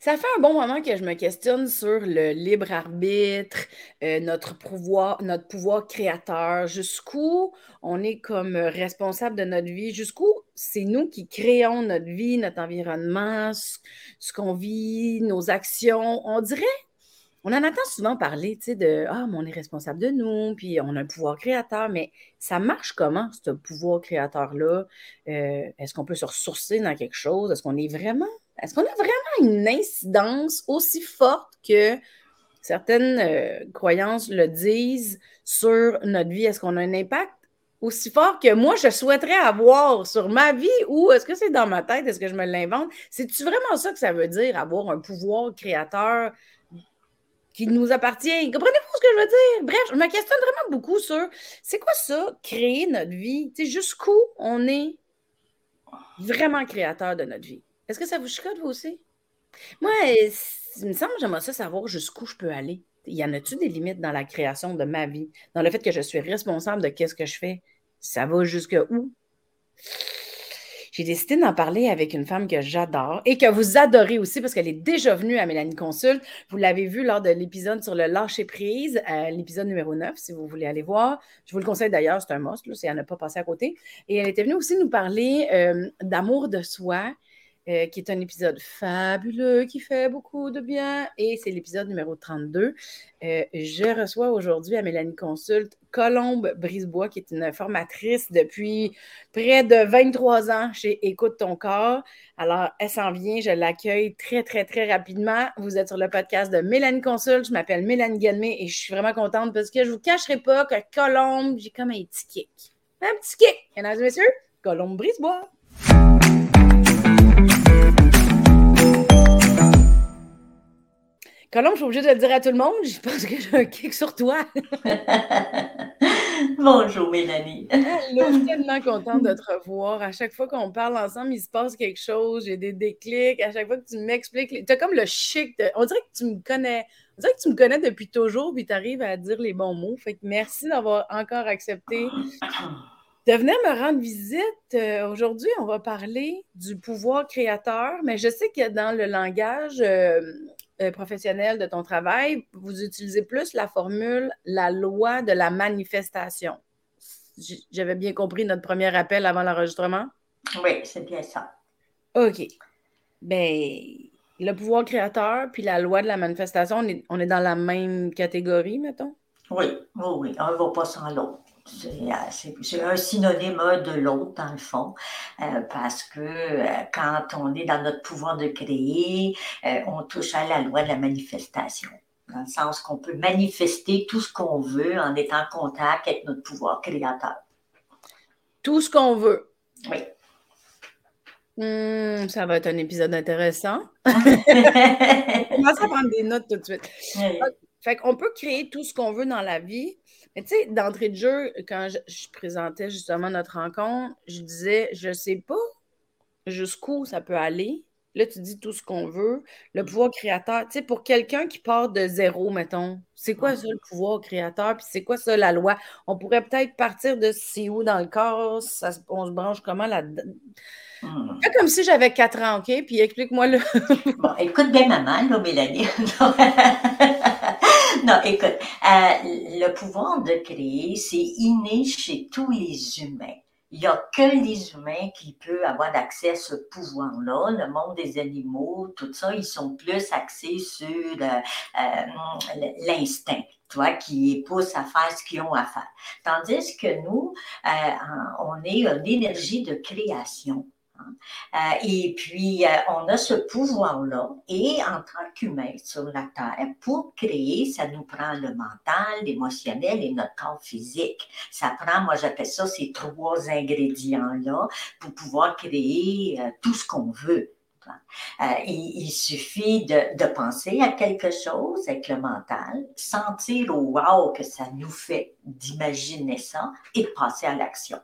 Ça fait un bon moment que je me questionne sur le libre arbitre, euh, notre pouvoir, notre pouvoir créateur, jusqu'où on est comme responsable de notre vie, jusqu'où c'est nous qui créons notre vie, notre environnement, ce, qu'on vit, nos actions? On dirait, on en entend souvent parler, tu sais, de Ah, mais on est responsable de nous, puis on a un pouvoir créateur, mais ça marche comment, ce pouvoir créateur-là? Euh, est-ce qu'on peut se ressourcer dans quelque chose? Est-ce qu'on est vraiment est-ce qu'on a vraiment une incidence aussi forte que certaines euh, croyances le disent sur notre vie? Est-ce qu'on a un impact aussi fort que moi, je souhaiterais avoir sur ma vie ou est-ce que c'est dans ma tête? Est-ce que je me l'invente? C'est-tu vraiment ça que ça veut dire, avoir un pouvoir créateur qui nous appartient? Comprenez-vous ce que je veux dire? Bref, je me questionne vraiment beaucoup sur c'est quoi ça, créer notre vie? Jusqu'où on est vraiment créateur de notre vie? Est-ce que ça vous chicote, vous aussi? Moi, il me semble que j'aimerais ça savoir jusqu'où je peux aller. Y en a-tu des limites dans la création de ma vie? Dans le fait que je suis responsable de qu'est-ce que je fais? Ça va jusque où? J'ai décidé d'en parler avec une femme que j'adore et que vous adorez aussi parce qu'elle est déjà venue à Mélanie Consulte. Vous l'avez vu lors de l'épisode sur le lâcher prise, euh, l'épisode numéro 9, si vous voulez aller voir. Je vous le conseille d'ailleurs, c'est un must, là, si elle n'a pas passé à côté. Et elle était venue aussi nous parler euh, d'amour de soi euh, qui est un épisode fabuleux, qui fait beaucoup de bien. Et c'est l'épisode numéro 32. Euh, je reçois aujourd'hui à Mélanie Consulte Colombe Brisebois, qui est une formatrice depuis près de 23 ans chez Écoute ton corps. Alors, elle s'en vient, je l'accueille très, très, très rapidement. Vous êtes sur le podcast de Mélanie Consulte. Je m'appelle Mélanie Guillemet et je suis vraiment contente parce que je ne vous cacherai pas que Colombe, j'ai comme un petit kick. Un petit kick, mesdames et messieurs, Colombe Brisebois. Colombe, je suis obligée de le dire à tout le monde. Je pense que j'ai un kick sur toi. Bonjour, Mélanie. je suis tellement contente de te revoir. À chaque fois qu'on parle ensemble, il se passe quelque chose. J'ai des déclics. À chaque fois que tu m'expliques, tu as comme le chic. On dirait que tu me connais. On dirait que tu me connais depuis toujours, puis tu arrives à dire les bons mots. Fait que merci d'avoir encore accepté de venir me rendre visite. Euh, aujourd'hui, on va parler du pouvoir créateur, mais je sais que dans le langage euh, euh, professionnel de ton travail, vous utilisez plus la formule la loi de la manifestation. J'avais bien compris notre premier appel avant l'enregistrement? Oui, c'est bien ça. OK. Bien, le pouvoir créateur puis la loi de la manifestation, on est, on est dans la même catégorie, mettons? Oui, oui, oui. Un ne va pas sans l'autre. C'est un synonyme de l'autre, dans le fond, euh, parce que euh, quand on est dans notre pouvoir de créer, euh, on touche à la loi de la manifestation, dans le sens qu'on peut manifester tout ce qu'on veut en étant en contact avec notre pouvoir créateur. Tout ce qu'on veut. Oui. Hmm, ça va être un épisode intéressant. on commence à prendre des notes tout de suite. Fait qu'on peut créer tout ce qu'on veut dans la vie, mais tu sais, d'entrée de jeu, quand je, présentais justement notre rencontre, je disais, je sais pas jusqu'où ça peut aller. Là, tu dis tout ce qu'on veut. Le pouvoir créateur, tu sais, pour quelqu'un qui part de zéro, mettons, c'est quoi ça le pouvoir créateur? Puis c'est quoi ça la loi? On pourrait peut-être partir de c'est où dans le corps, on se branche comment là-dedans? Mm. comme si j'avais quatre ans, OK? Puis explique-moi le. bon, écoute bien maman, là, Mélanie. non, écoute, euh, le pouvoir de créer, c'est inné chez tous les humains. Il n'y a que les humains qui peuvent avoir accès à ce pouvoir-là. Le monde des animaux, tout ça, ils sont plus axés sur euh, euh, l'instinct, toi, qui pousse à faire ce qu'ils ont à faire. Tandis que nous, on est une énergie de création. Euh, et puis, euh, on a ce pouvoir-là. Et en tant qu'humain sur la Terre, pour créer, ça nous prend le mental, l'émotionnel et notre corps physique. Ça prend, moi j'appelle ça ces trois ingrédients-là pour pouvoir créer euh, tout ce qu'on veut. il, suffit de, de, penser à quelque chose avec le mental, sentir au wow que ça nous fait d'imaginer ça et de passer à l'action.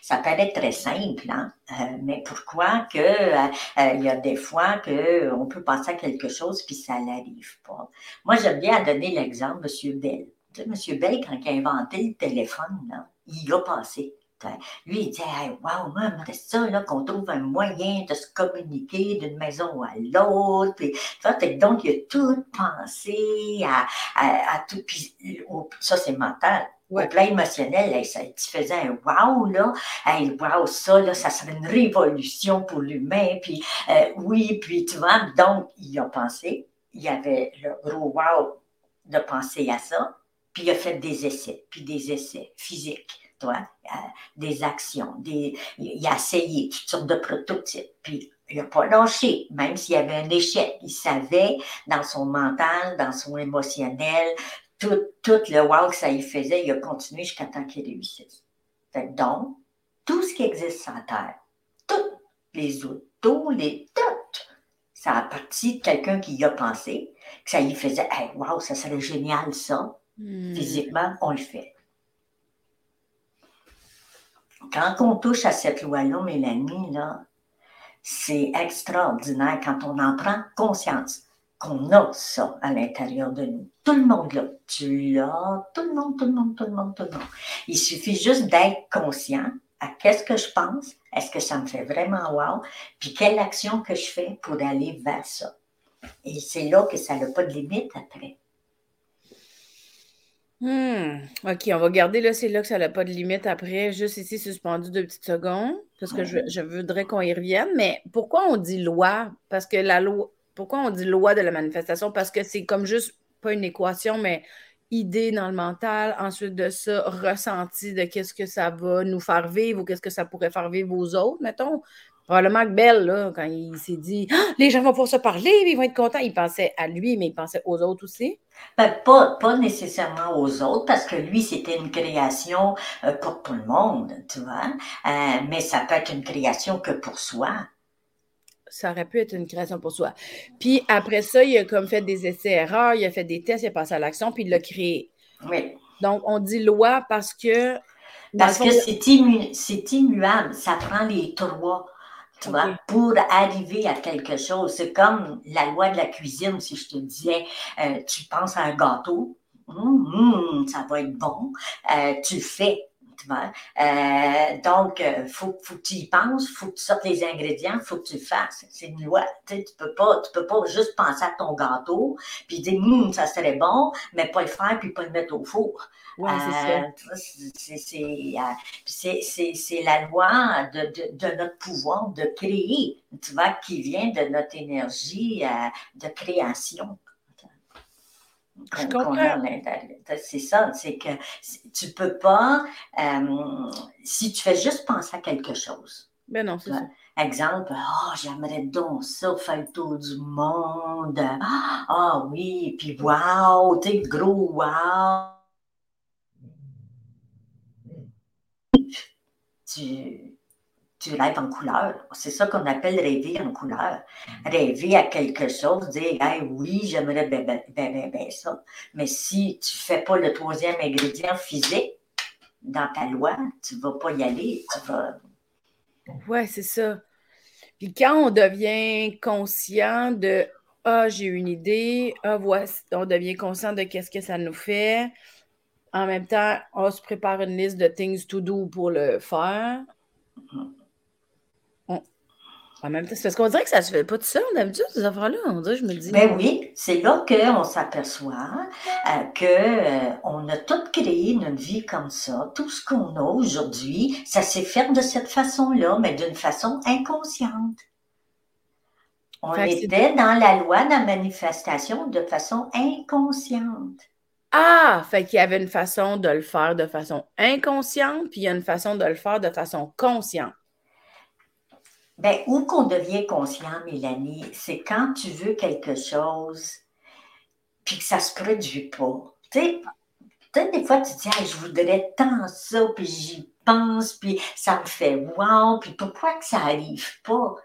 Ça paraît très simple, hein? Euh, mais pourquoi que euh, euh, il y a des fois qu'on peut penser à quelque chose puis ça n'arrive pas? Moi, j'aime bien donner l'exemple de M. Bell. M. Bell, quand il a inventé le téléphone, il a passé. Lui, il dit hey, Wow, moi, c'est ça, là, qu'on trouve un moyen de se communiquer d'une maison à l'autre. donc, il a tout pensé à, tout. Ça, c'est mental. Au plan émotionnel, ça, tu faisais un wow, là. Hey, wow, ça, là, ça serait une révolution pour l'humain. Puis, euh, oui, puis tu vois, donc, il a pensé. Il y avait le gros wow de penser à ça. Puis il a fait des essais, puis des essais physiques, toi, euh, des actions, des, il a essayé toutes sortes de prototypes, puis il n'a pas lâché, même s'il y avait un échec. Il savait dans son mental, dans son émotionnel, tout, tout le wow que ça y faisait, il a continué jusqu'à temps qu'il réussisse. Donc, tout ce qui existe sur la Terre, tous les autos, les tout, ça a parti de quelqu'un qui y a pensé, que ça y faisait, hey, wow, ça serait génial ça. Hmm. Physiquement, on le fait. Quand on touche à cette loi-là, Mélanie, là, c'est extraordinaire quand on en prend conscience qu'on a ça à l'intérieur de nous. Tout le monde l'a. Tu l'as, tout le monde, tout le monde, tout le monde, tout le monde. Il suffit juste d'être conscient à qu'est-ce que je pense, est-ce que ça me fait vraiment wow, puis quelle action que je fais pour aller vers ça. Et c'est là que ça n'a pas de limite après. Hmm. OK, on va garder là, c'est là que ça n'a pas de limite après, juste ici suspendu deux petites secondes, parce que je, voudrais qu'on y revienne. Mais pourquoi on dit loi? Parce que la loi, pourquoi on dit loi de la manifestation? Parce que c'est comme juste pas une équation, mais idée dans le mental, ensuite de ça, ressenti de qu'est-ce que ça va nous faire vivre ou qu'est-ce que ça pourrait faire vivre aux autres, mettons. Probablement que Belle, là, quand il s'est dit ah, les gens vont pouvoir se parler, ils vont être contents, il pensait à lui, mais il pensait aux autres aussi. Ben, pas, pas nécessairement aux autres, parce que lui, c'était une création euh, pour tout le monde, tu vois. Euh, mais ça peut être une création que pour soi. Ça aurait pu être une création pour soi. Puis après ça, il a comme fait des essais-erreurs, il a fait des tests, il a passé à l'action, puis il l'a créé. Oui. Donc, on dit loi parce que. Parce que c'est immuable, ça prend les trois pour arriver à quelque chose. C'est comme la loi de la cuisine, si je te disais, euh, tu penses à un gâteau, hum, hum, ça va être bon, euh, tu fais. Euh, donc, il faut, faut, que tu y penses, il faut que tu sortes les ingrédients, il faut que tu fasses. C'est une loi. Tu ne peux, pas, tu peux pas juste penser à ton gâteau, puis dire, hum, ça serait bon, mais pas le faire, puis pas le mettre au four. C'est ça. C'est la loi de, de, de, notre pouvoir de créer, tu vois, qui vient de notre énergie euh, de création. Je comprends. C'est ça, c'est que tu peux pas, euh, si tu fais juste penser à quelque chose. Ben non, c'est ça. Exemple, oh, j'aimerais donc ça, faire le tour du monde. Ah oh, oui, puis wow, tu gros wow. tu, tu rêves en couleur. C'est ça qu'on appelle rêver en couleur. Rêver à quelque chose, dire hey, oui, j'aimerais bien, bien, bien, bien, ça. Mais si tu ne fais pas le troisième ingrédient physique dans ta loi, tu ne vas pas y aller. Tu vas. Ouais, c'est ça. Puis quand on devient conscient de Ah, j'ai une idée, ah, voici, on devient conscient de qu'est-ce que ça nous fait, en même temps, on se prépare une liste de things to do pour le faire. En même temps, c'est parce qu'on dirait que ça se fait pas tout seul d'habitude, ces affaires-là. On dirait, je me dis. Ben oui, c'est là qu'on s'aperçoit euh, qu'on euh, a tout créé notre vie comme ça. Tout ce qu'on a aujourd'hui, ça s'est fait de cette façon-là, mais d'une façon inconsciente. On était dans la loi de la manifestation de façon inconsciente. Ah, fait qu'il y avait une façon de le faire de façon inconsciente, puis il y a une façon de le faire de façon consciente. Bien, où qu'on devient conscient, Mélanie, c'est quand tu veux quelque chose, puis que ça se produit pas. Tu sais, des fois, tu te dis, je voudrais tant ça, puis j'y pense, puis ça me fait wow, puis pourquoi que ça n'arrive pas?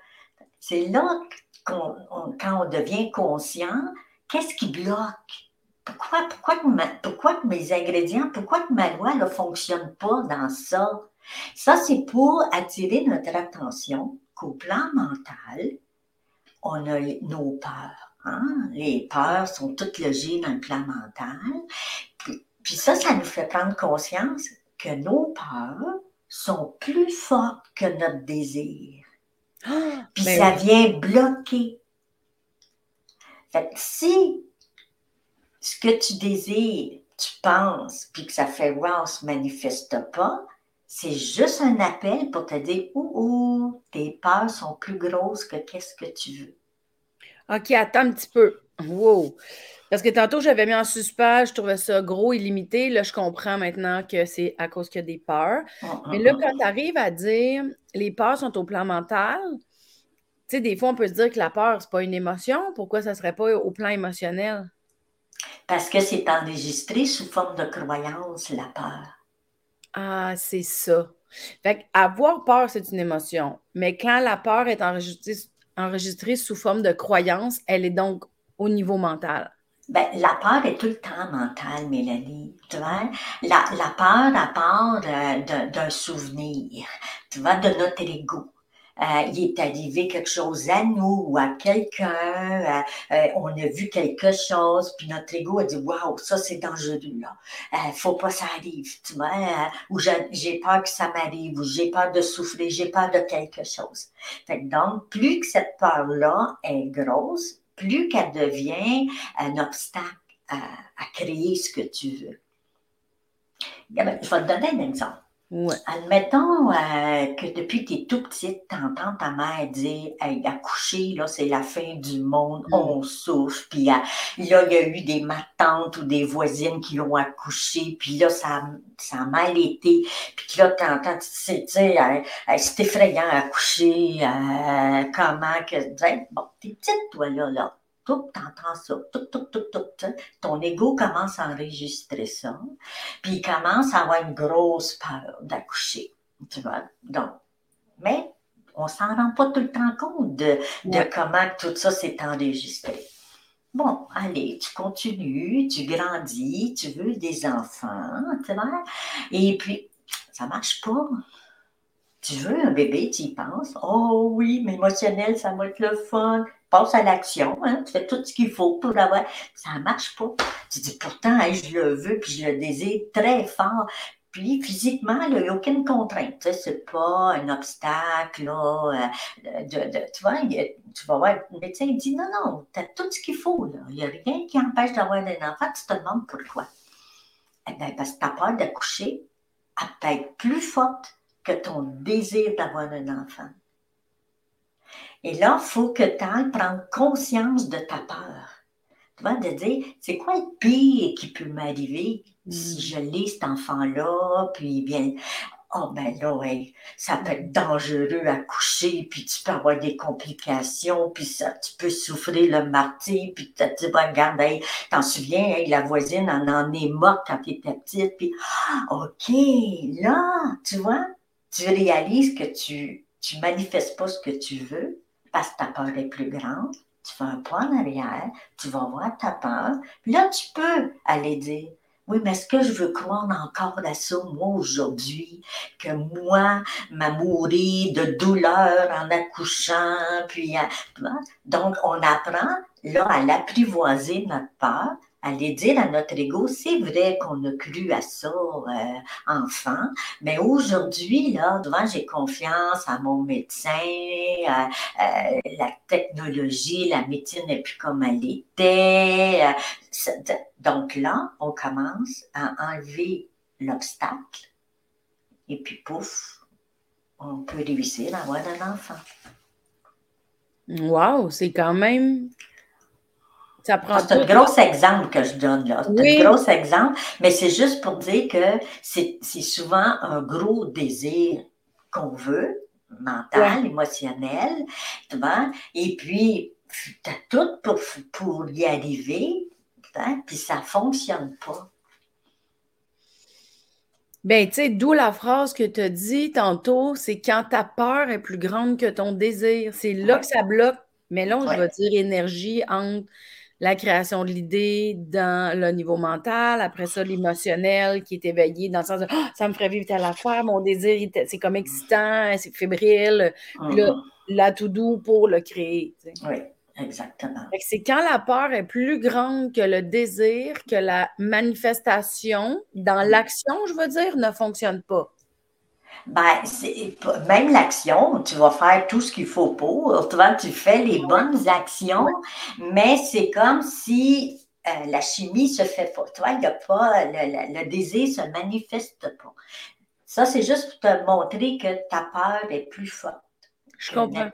C'est là qu'on, quand on devient conscient, qu'est-ce qui bloque? pourquoi, pourquoi, pourquoi mes ingrédients, pourquoi que ma loi ne fonctionne pas dans ça? Ça, c'est pour attirer notre attention qu'au plan mental, on a nos peurs. Hein? Les peurs sont toutes logées dans le plan mental. Puis, puis ça, ça nous fait prendre conscience que nos peurs sont plus fortes que notre désir. Ah, Puis ben ça oui. vient bloquer. Fait que si ce que tu désires, tu penses, puis que ça fait wow, se manifeste pas, c'est juste un appel pour te dire ouh, ouh, tes peurs sont plus grosses que qu'est-ce que tu veux. OK, attends un petit peu. Wow. Parce que tantôt, j'avais mis en suspens, je trouvais ça gros, illimité. Là, je comprends maintenant que c'est à cause qu'il y a des peurs. Mais là, quand tu arrives à dire les peurs sont au plan mental, tu sais, des fois, on peut se dire que la peur, c'est pas une émotion. Pourquoi ça serait pas au plan émotionnel? Parce que c'est enregistré sous forme de croyance, la peur. Ah, c'est ça. Fait avoir peur, c'est une émotion. Mais quand la peur est enregistrée, sous forme de croyance, elle est donc au niveau mental. Ben, la peur est tout le temps mentale, Mélanie. Tu vois, la, peur, à euh, d'un d'un souvenir, tu vois, de notre ego. Euh, il est arrivé quelque chose à nous ou à quelqu'un, euh, euh, on a vu quelque chose, puis notre ego a dit Waouh, ça c'est dangereux là. Euh, faut pas que ça arrive, tu vois, euh, ou j'ai peur que ça m'arrive, ou j'ai peur de souffrir, j'ai peur de quelque chose. Fait que donc, plus que cette peur-là est grosse, plus qu'elle devient un obstacle à, à créer ce que tu veux. Je vais te donner un exemple. Ouais. Admettons euh, que depuis que tu es tout petite, tu entends ta mère dire hey, accoucher, là, c'est la fin du monde, Mm. on souffre. Puis euh, là, il y a eu des matantes ou des voisines qui ont accouché, puis là, ça, a- ça a mal été. Puis là, tu entends, tu sais, tu sais, c'est effrayant accoucher, euh, comment que. Bon, t'es petite, toi, là, là. Tout, t'entends ça. Tout, tout, tout, tout, tout. Ton ego commence à enregistrer ça. Puis il commence à avoir une grosse peur d'accoucher. Tu vois? Donc, mais on s'en rend pas tout le temps compte de, de Ouais. comment tout ça s'est enregistré. Bon, allez, tu continues, tu grandis, tu veux des enfants, tu vois? Et puis, ça marche pas. Tu veux un bébé, tu y penses. Oh oui, mais émotionnel, ça va être le fun. Passe à l'action, hein? tu fais tout ce qu'il faut pour l'avoir. Ça marche pas. Tu dis pourtant, hey, je le veux, puis je le désire très fort. Puis physiquement, il n'y a aucune contrainte. C'est pas un obstacle, là, euh, de, de- tu vois, tu vas voir, le médecin il dit non, non, tu as tout ce qu'il faut. Il n'y a rien qui empêche d'avoir un enfant, tu te demandes pourquoi. Eh bien, parce que ta peur d'accoucher, peut être plus forte que ton désir d'avoir un enfant. Et là, il faut que tu ailles prendre conscience de ta peur. Tu vois, de dire, c'est quoi le pire qui peut m'arriver si Mm. je lis cet enfant-là, puis bien, oh ben là, ça peut être dangereux à coucher, puis tu peux avoir des complications, puis ça, tu peux souffrir le martyr, puis tu te dis, regarde, hey, t'en souviens, hey, la voisine en en est morte quand tu étais petite, puis ah, OK, là, tu vois, tu réalises que tu tu manifestes pas ce que tu veux parce que ta peur est plus grande. Tu fais un pas en arrière, tu vas voir ta peur, puis là, tu peux aller dire oui, mais est-ce que je veux croire encore à ça, moi, aujourd'hui, que moi, m'a mouru de douleur en accouchant, puis, vois? donc, on apprend, là, à l'apprivoiser, notre peur, aller dire à notre ego, c'est vrai qu'on a cru à ça, euh, enfant, mais aujourd'hui, là, devant, j'ai confiance à mon médecin, la technologie, la médecine n'est plus comme elle était. euh, donc là, on commence à enlever l'obstacle et puis pouf, on peut réussir à avoir un enfant. Wow, c'est quand même. Ça prend Ah, C'est un gros exemple que je donne là. C'est Oui. un gros exemple, mais c'est juste pour dire que c'est c'est souvent un gros désir qu'on veut, mental, émotionnel, tu vois, et puis tu as tout pour, pour y arriver, hein, puis ça ne fonctionne pas. Ben, tu sais, d'où la phrase que tu as dit tantôt, c'est quand ta peur est plus grande que ton désir. C'est là Ouais. que ça bloque. Mais là, je Ouais. vais dire énergie entre la création de l'idée dans le niveau mental, après ça, l'émotionnel qui est éveillé dans le sens de Ah, ça me ferait vivre telle affaire, mon désir, c'est comme excitant, c'est fébrile. Puis là, Mhm. là, tout doux pour le créer. tu sais. Oui, exactement. C'est quand la peur est plus grande que le désir, que la manifestation dans l'action, je veux dire, ne fonctionne pas. Ben, même l'action, tu vas faire tout ce qu'il faut pour. Tu vois, tu fais les bonnes actions, mais c'est comme si euh, la chimie se fait pas. Tu vois, il y a pas, le, le, désir se manifeste pas. Ça, c'est juste pour te montrer que ta peur est plus forte. Je comprends.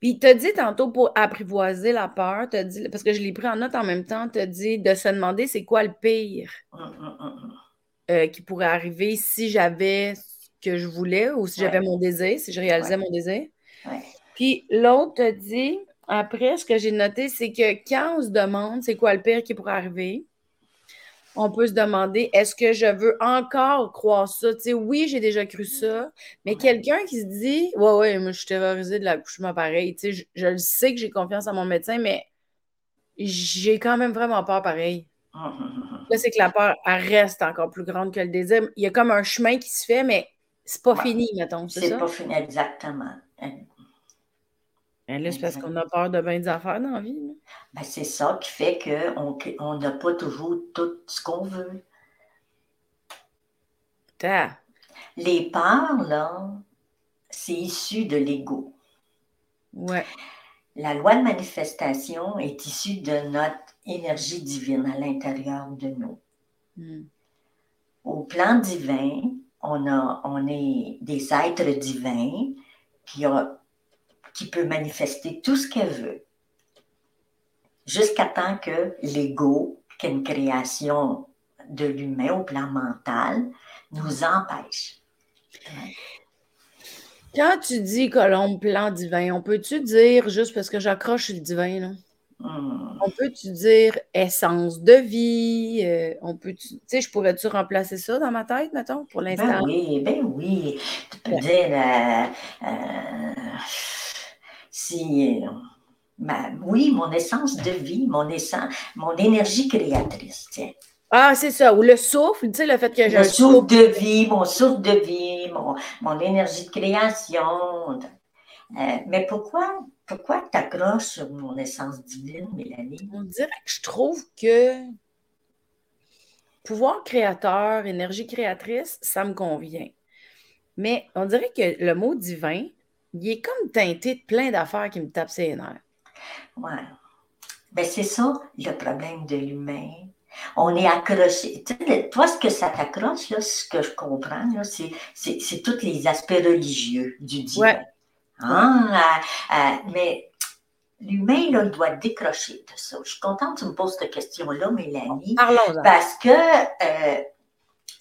Puis, tu as dit tantôt pour apprivoiser la peur, dit, parce que je l'ai pris en note en même temps, tu as dit de se demander c'est quoi le pire hum, hum, hum, euh, qui pourrait arriver si j'avais que je voulais ou si j'avais mon désir, si je réalisais mon désir. Puis l'autre te dit, après, ce que j'ai noté, c'est que quand on se demande c'est quoi le pire qui pourrait arriver, on peut se demander est-ce que je veux encore croire ça? Tu sais, oui, j'ai déjà cru ça, mais quelqu'un qui se dit Ouais, ouais, moi, je suis terrorisé de l'accouchement pareil. Tu sais, je, je sais que j'ai confiance en mon médecin, mais j'ai quand même vraiment peur pareil. Là, c'est que la peur, elle reste encore plus grande que le désir. Il y a comme un chemin qui se fait, mais c'est pas fini, mettons, c'est pas fini, exactement. Et là, c'est parce qu'on a peur de bien des affaires dans la vie. Ben, c'est ça qui fait qu'on n'a pas toujours tout ce qu'on veut. Les peurs, là, c'est issu de l'ego. Ouais. La loi de manifestation est issue de notre énergie divine à l'intérieur de nous. Hmm. Au plan divin, on, a, on est des êtres divins qui, a, qui peut manifester tout ce qu'elle veut, jusqu'à temps que l'ego, qui est une création de l'humain au plan mental, nous empêche. Quand tu dis Colombe, plan divin, on peut-tu dire, juste parce que j'accroche le divin, là? Hmm. On peut-tu dire essence de vie? Euh, on peut tu sais, je pourrais-tu remplacer ça dans ma tête, mettons, pour ben l'instant? Ben oui, ben oui. Tu peux dire euh, euh, si oui, mon essence de vie, mon essence, mon énergie créatrice, tiens. Ah, c'est ça. Ou le souffle, tu sais, le fait que j'ai. Le souffle de vie, mon souffle de vie, mon, mon énergie de création. Mais pourquoi pourquoi tu accroches sur mon essence divine, Mélanie? On dirait que je trouve que pouvoir créateur, énergie créatrice, ça me convient. Mais on dirait que le mot divin, il est comme teinté de plein d'affaires qui me tapent ses nerfs. Ouais. Ben, c'est ça le problème de l'humain. On est accroché. Toi, ce que ça t'accroche, ce que je comprends, c'est tous les aspects religieux du divin. Ah, euh, mais l'humain, il doit décrocher de ça. Je suis contente que tu me poses cette question-là, Mélanie. Parce que euh,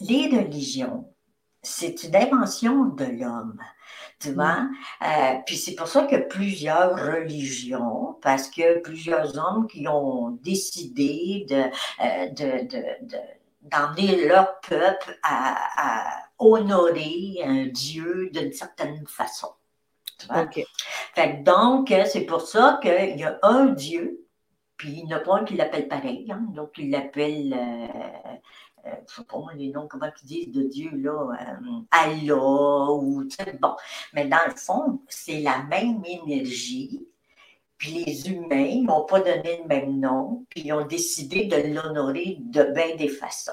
les religions, c'est une invention de l'homme. Tu vois? Mm. Euh, puis c'est pour ça que plusieurs religions, parce que plusieurs hommes qui ont décidé de, d'emmener leur peuple à honorer un Dieu d'une certaine façon donc, euh, c'est pour ça qu'il y a un Dieu, puis il n'y en a pas un qui l'appelle pareil. Hein, donc, il l'appelle, euh, euh, je sais pas les noms, comment ils disent de Dieu, là, Allah, ou, bon. Mais dans le fond, c'est la même énergie, puis les humains n'ont pas donné le même nom, puis ils ont décidé de l'honorer de bien des façons.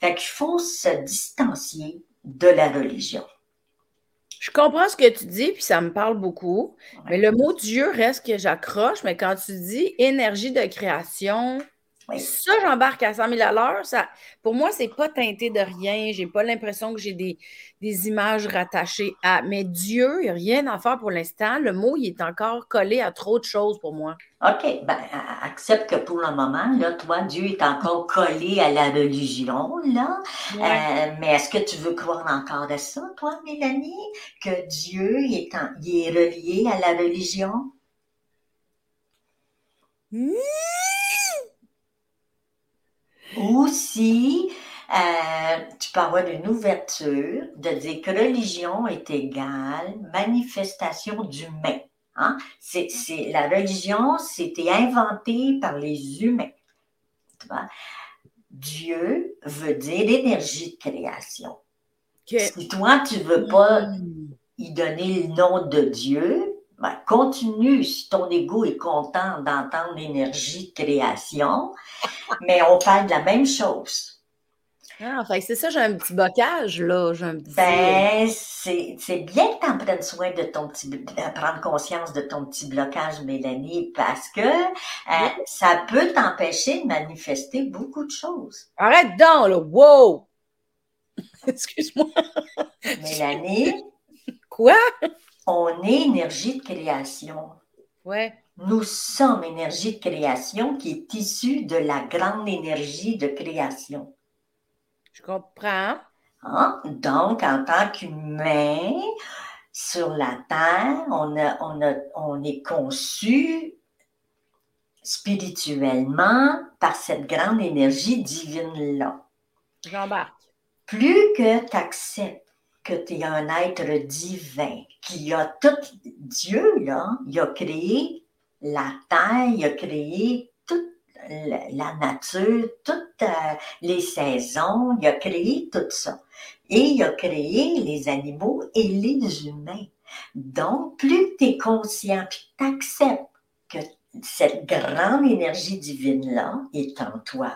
Fait qu'il faut se distancier de la religion. Je comprends ce que tu dis, puis ça me parle beaucoup. Mais le mot Dieu reste que j'accroche. Mais quand tu dis énergie de création, ça, j'embarque à 100 000 à l'heure. Ça, pour moi, c'est pas teinté de rien. J'ai pas l'impression que j'ai des, des, images rattachées à. Mais Dieu, il n'y a rien à faire pour l'instant. Le mot, il est encore collé à trop de choses pour moi. OK. Ben, accepte que pour le moment, là, toi, Dieu est encore collé à la religion, là. Euh, mais est-ce que tu veux croire encore à ça, toi, Mélanie? Que Dieu est, il est relié à la religion? Mmh! Ou si euh, tu peux avoir une ouverture de dire que religion est égale manifestation d'humain. Hein? C'est, la religion, c'était inventé par les humains. Dieu veut dire l'énergie de création. Si toi, tu ne veux pas hmm. y donner le nom de Dieu, ben, continue si ton ego est content d'entendre l'énergie de création, mais on parle de la même chose. Ah, fait c'est ça, j'ai un petit bocage, là. J'ai un petit... Ben, c'est bien que tu en prennes soin de ton petit... prendre conscience de ton petit blocage, Mélanie, parce que euh, ça peut t'empêcher de manifester beaucoup de choses. Arrête donc, là! Wow! Excuse-moi. Mélanie? Quoi? On est énergie de création. Ouais. Nous sommes énergie de création qui est issue de la grande énergie de création. Je comprends. Hein? Donc, en tant qu'humain, sur la Terre, on, on, est conçu spirituellement par cette grande énergie divine-là. J'embarque. Plus que tu acceptes que tu es un être divin, qui a tout, Dieu, là, il a créé la Terre, il a créé la nature, toutes euh, les saisons, il a créé tout ça. Et il a créé les animaux et les humains. Donc, plus tu es conscient, puis tu acceptes que cette grande énergie divine-là est en toi,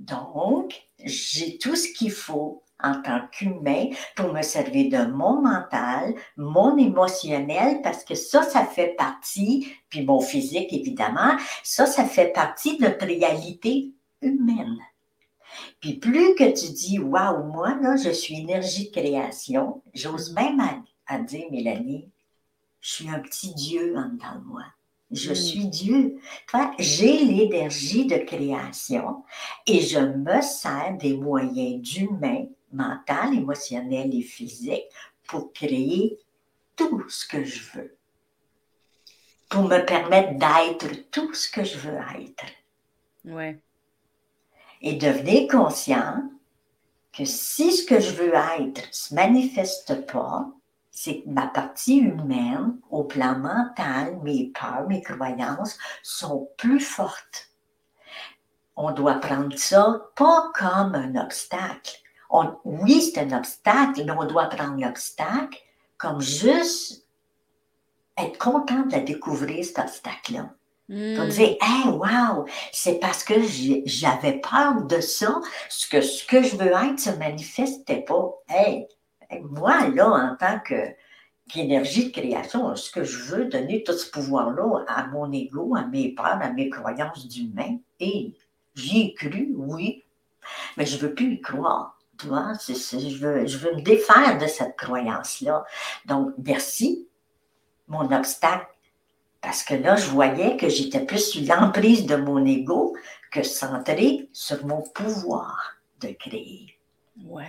donc, j'ai tout ce qu'il faut en tant qu'humain pour me servir de mon mental, mon émotionnel, parce que ça, ça fait partie, puis mon physique évidemment, ça, ça fait partie de notre réalité humaine. Puis plus que tu dis, waouh, moi, là, je suis énergie de création, j'ose même à, dire, Mélanie, je suis un petit Dieu en dedans de moi. Je mm. suis Dieu. J'ai l'énergie de création et je me sers des moyens d'humain mental, émotionnel et physique pour créer tout ce que je veux. Pour me permettre d'être tout ce que je veux être. Ouais. Et devenir conscient que si ce que je veux être ne se manifeste pas, c'est que ma partie humaine, au plan mental, mes peurs, mes croyances sont plus fortes. On doit prendre ça pas comme un obstacle, oui, c'est un obstacle, mais on doit prendre l'obstacle comme juste être content de découvrir, cet obstacle-là. On hmm. dire, hey, wow, c'est parce que j'avais peur de ça, ce que, ce que je veux être se manifestait pas. Hey, moi, là, en tant que qu'énergie de création, ce que je veux donner tout ce pouvoir-là à mon ego, à mes peurs, à mes croyances d'humain, et j'y ai cru, oui, mais je veux plus y croire je, veux, je veux me défaire de cette croyance-là. Donc, merci, mon obstacle. Parce que là, je voyais que j'étais plus sous l'emprise de mon ego que centré sur mon pouvoir de créer. Ouais.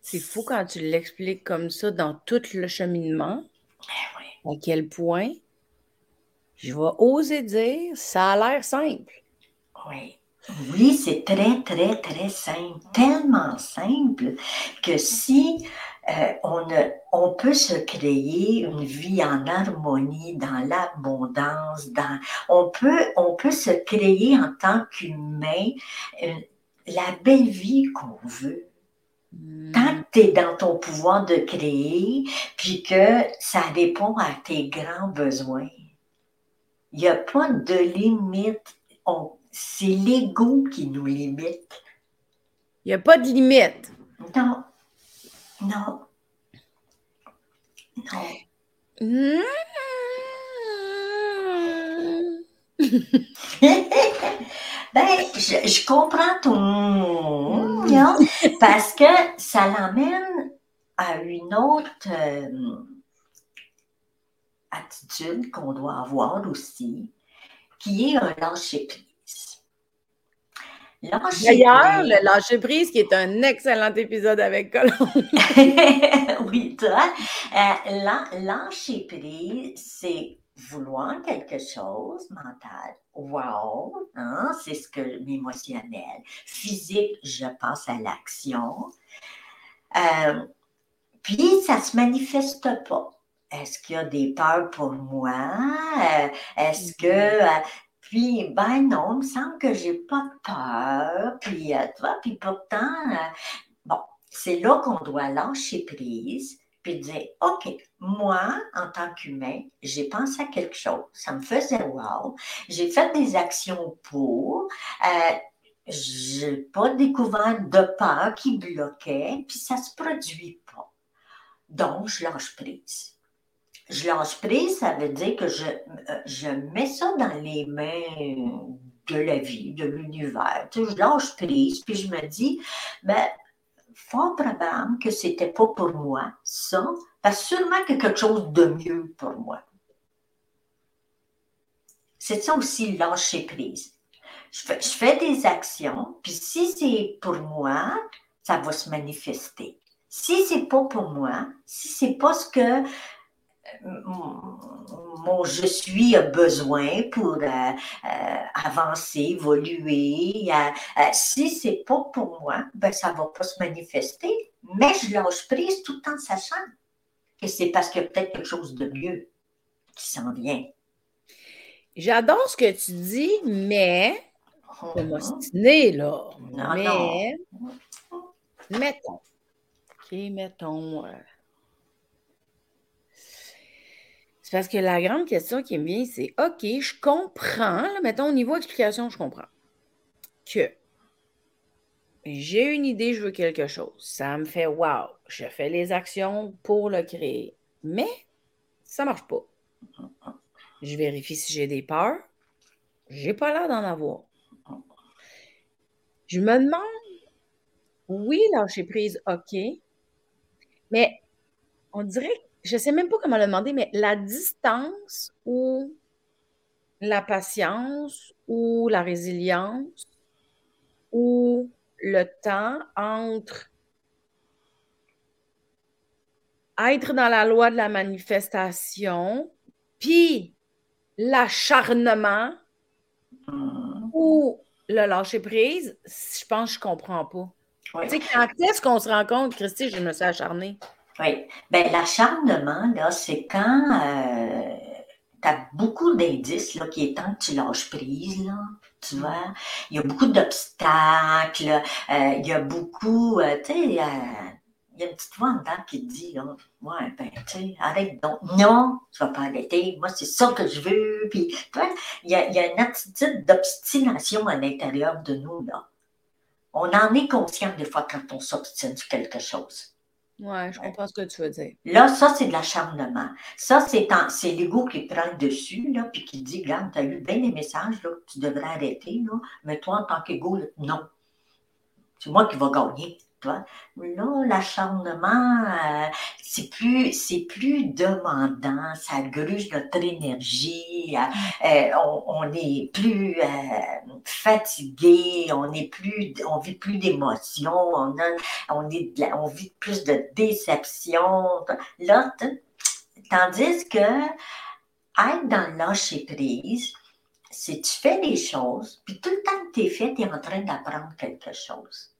C'est fou quand tu l'expliques comme ça dans tout le cheminement. Ben à quel point, je vais oser dire, ça a l'air simple. Oui. Oui, c'est très, très, très simple, tellement simple que si euh, on, on peut se créer une vie en harmonie, dans l'abondance, dans, on, peut, on peut se créer en tant qu'humain euh, la belle vie qu'on veut. Hmm. Tant que tu es dans ton pouvoir de créer, puis que ça répond à tes grands besoins. Il n'y a pas de limite. On, c'est l'ego qui nous limite. Il n'y a pas de limite. Non. Non. Non. ben, je, comprends ton hein, parce que ça l'amène à une autre euh, attitude qu'on doit avoir aussi, qui est un lâcher D'ailleurs, le lâcher prise, qui est un excellent épisode avec Colombe. oui, toi. Euh, lâcher prise, c'est vouloir quelque chose mental. Wow, hein, c'est ce que émotionnel. Physique, je pense à l'action. Euh, puis, ça ne se manifeste pas. Est-ce qu'il y a des peurs pour moi? Euh, est-ce que mm-hmm. Puis, ben non, il me semble que j'ai pas de peur. Puis, euh, puis pourtant, euh, bon, c'est là qu'on doit lâcher prise, puis dire, OK, moi, en tant qu'humain, j'ai pensé à quelque chose, ça me faisait wow, j'ai fait des actions pour, euh, j'ai pas découvert de peur qui bloquait, puis ça se produit pas. Donc, je lâche prise. Je lâche prise, ça veut dire que je, euh, je mets ça dans les mains de la vie, de l'univers. je lâche prise, puis je me dis, ben, fort probable que c'était pas pour moi, ça, parce sûrement que quelque chose de mieux pour moi. C'est ça aussi lâcher prise. Je fais, je fais des actions, puis si c'est pour moi, ça va se manifester. Si c'est pas pour moi, si c'est pas ce que mon je suis a besoin pour euh, euh, avancer, évoluer. Euh, si c'est pas pour moi, ben ça va pas se manifester. Mais je lâche prise tout en sachant que c'est parce qu'il y a peut-être quelque chose de mieux qui s'en vient. J'adore ce que tu dis, mais m'ostiner, là. mais mettons. OK, mettons. C'est parce que la grande question qui me vient, c'est OK, je comprends, mettons au niveau explication, je comprends que j'ai une idée, je veux quelque chose. Ça me fait wow, je fais les actions pour le créer. Mais ça ne marche pas. Je vérifie si j'ai des peurs. J'ai pas l'air d'en avoir. Je me demande, oui, lâcher prise, OK. Mais on dirait je ne sais même pas comment le demander, mais la distance ou la patience ou la résilience ou le temps entre être dans la loi de la manifestation, puis l'acharnement ou le lâcher prise, je pense que je ne comprends pas. Tu sais, quand est-ce qu'on se rend compte, Christy, je me suis acharnée? Oui. Bien, l'acharnement, là, c'est quand euh, tu as beaucoup d'indices là, qui est temps que tu lâches prise, là. Tu vois? Il y a beaucoup d'obstacles, euh, il y a beaucoup, euh, tu sais, il y a une petite voix en dedans qui te dit, là, ouais, ben, tu sais, arrête donc. Non, tu vas pas arrêter. Moi, c'est ça que je veux. Puis, tu vois, il y a, il y a une attitude d'obstination à l'intérieur de nous, là. On en est conscient des fois quand on s'obstine sur quelque chose. Oui, je comprends ce que tu veux dire. Là, ça, c'est de l'acharnement. Ça, c'est, c'est l'ego qui prend le dessus, là, puis qui dit, regarde, tu as eu bien des messages, là, que tu devrais arrêter, là, mais toi, en tant qu'ego, non. C'est moi qui vais gagner. Là, l'acharnement, euh, c'est plus, c'est plus demandant, ça gruge notre énergie, euh, euh, on, est plus fatigué, on est plus, on vit plus d'émotions, on, on, est, on vit plus de déception. Là, tandis que être dans le lâcher prise, c'est tu fais des choses, puis tout le temps que tu es fait, tu es en train d'apprendre quelque chose.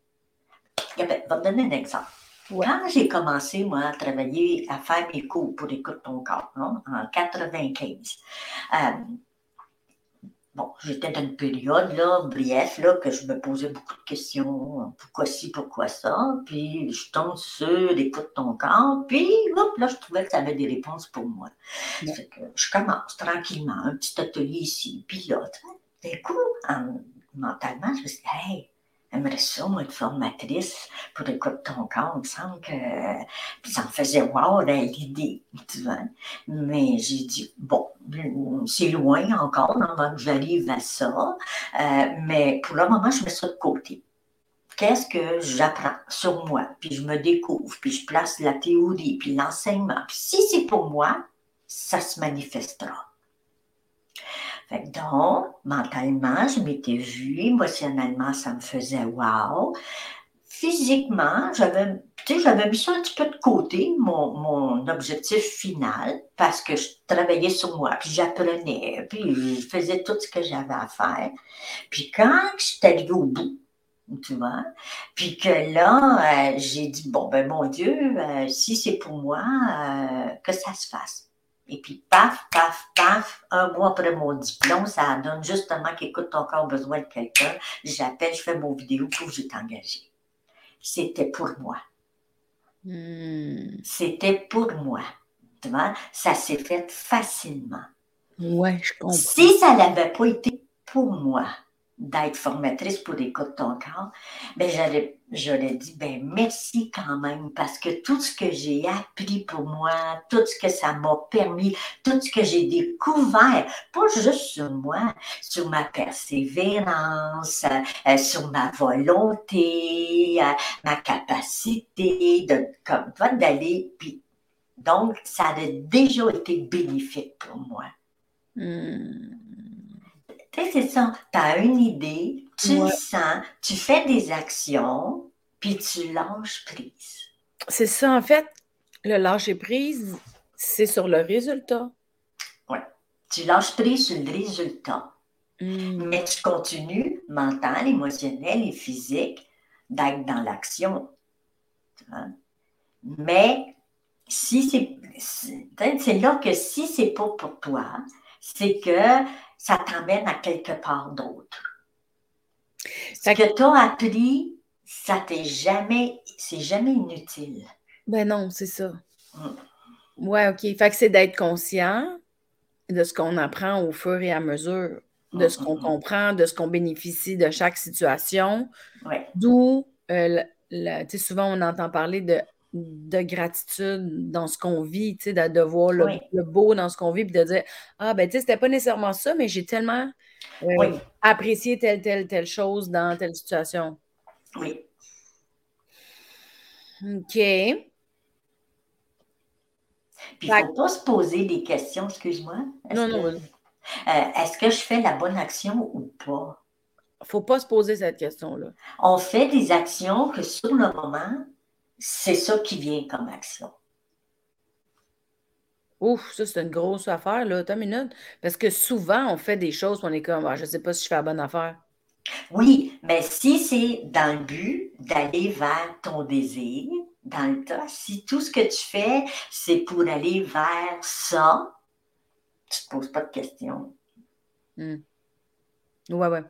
Je vais te donner un exemple. Quand j'ai commencé, moi, à travailler, à faire mes cours pour Écoute ton corps, en 95, euh, bon, j'étais dans une période, là, bref, là, que je me posais beaucoup de questions. Pourquoi ci, pourquoi ça? Puis, je tombe sur Écoute ton corps. Puis, hop, là, je trouvais que ça avait des réponses pour moi. que je commence tranquillement, un petit atelier ici, puis là, d'un coup, mentalement, je me suis dit, hey, J'aimerais ça, moi, être formatrice pour écouter ton corps. Il me semble que ça me faisait wow l'idée, tu vois. Mais j'ai dit, bon, c'est loin encore avant que j'arrive à ça. Euh, mais pour le moment, je mets ça de côté. Qu'est-ce que j'apprends sur moi, puis je me découvre, puis je place la théorie, puis l'enseignement. Puis si c'est pour moi, ça se manifestera. Fait donc, mentalement, je m'étais vue, émotionnellement, ça me faisait wow. Physiquement, j'avais, j'avais mis ça un petit peu de côté, mon, mon, objectif final, parce que je travaillais sur moi, puis j'apprenais, puis je faisais tout ce que j'avais à faire. Puis quand je suis arrivée au bout, tu vois, puis que là, euh, j'ai dit, bon, ben mon Dieu, euh, si c'est pour moi, euh, que ça se fasse. Et puis, paf, paf, paf, un mois après mon diplôme, ça donne justement qu'écoute, t'as encore besoin de quelqu'un. J'appelle, je fais mon vidéo, pour que je engagé. C'était pour moi. Hmm. C'était pour moi. Tu vois, ça s'est fait facilement. Ouais, je comprends. Si ça n'avait pas été pour moi d'être formatrice pour Écoute ton corps, ben j'aurais, j'aurais dit ben merci quand même parce que tout ce que j'ai appris pour moi, tout ce que ça m'a permis, tout ce que j'ai découvert, pas juste sur moi, sur ma persévérance, euh, sur ma volonté, euh, ma capacité de comme toi d'aller puis donc ça a déjà été bénéfique pour moi. Hmm. Tu sais, c'est ça. Tu as une idée, tu le sens, tu fais des actions, puis tu lâches prise. C'est ça, en fait, le lâcher prise, c'est sur le résultat. Tu lâches prise sur le résultat, Hmm. mais tu continues, mental, émotionnel et physique, d'être dans l'action. Vois? Mais si c'est. C'est là que si c'est pas pour toi, c'est que ça t'emmène à quelque part d'autre. Ce que- tu as appris, ça t'est jamais, c'est jamais inutile. Ben non, c'est ça. Mm. Ouais, OK. Fait que c'est d'être conscient de ce qu'on apprend au fur et à mesure, de ce qu'on Mm, mm, mm. comprend, de ce qu'on bénéficie de chaque situation. Ouais. D'où, euh, souvent on entend parler de, de gratitude dans ce qu'on vit, tu sais, de, de voir le, Oui. le beau dans ce qu'on vit, puis de dire Ah, ben, tu sais, c'était pas nécessairement ça, mais j'ai tellement euh, Oui. apprécié telle, telle, telle chose dans telle situation. Oui. OK. Puis il ne faut pas se poser des questions, excuse-moi. Est-ce Non, non, que, vas-y. euh, est-ce que je fais la bonne action ou pas? faut pas se poser cette question-là. On fait des actions que sur le moment, c'est ça qui vient comme action. Ouf, ça, c'est une grosse affaire, là. Attends une minute. Parce que souvent, on fait des choses, puis on est comme, ah, je sais pas si je fais la bonne affaire. Oui, mais si c'est dans le but d'aller vers ton désir, dans le tas, si tout ce que tu fais, c'est pour aller vers ça, tu ne te poses pas de questions. Hmm. Ouais, ouais.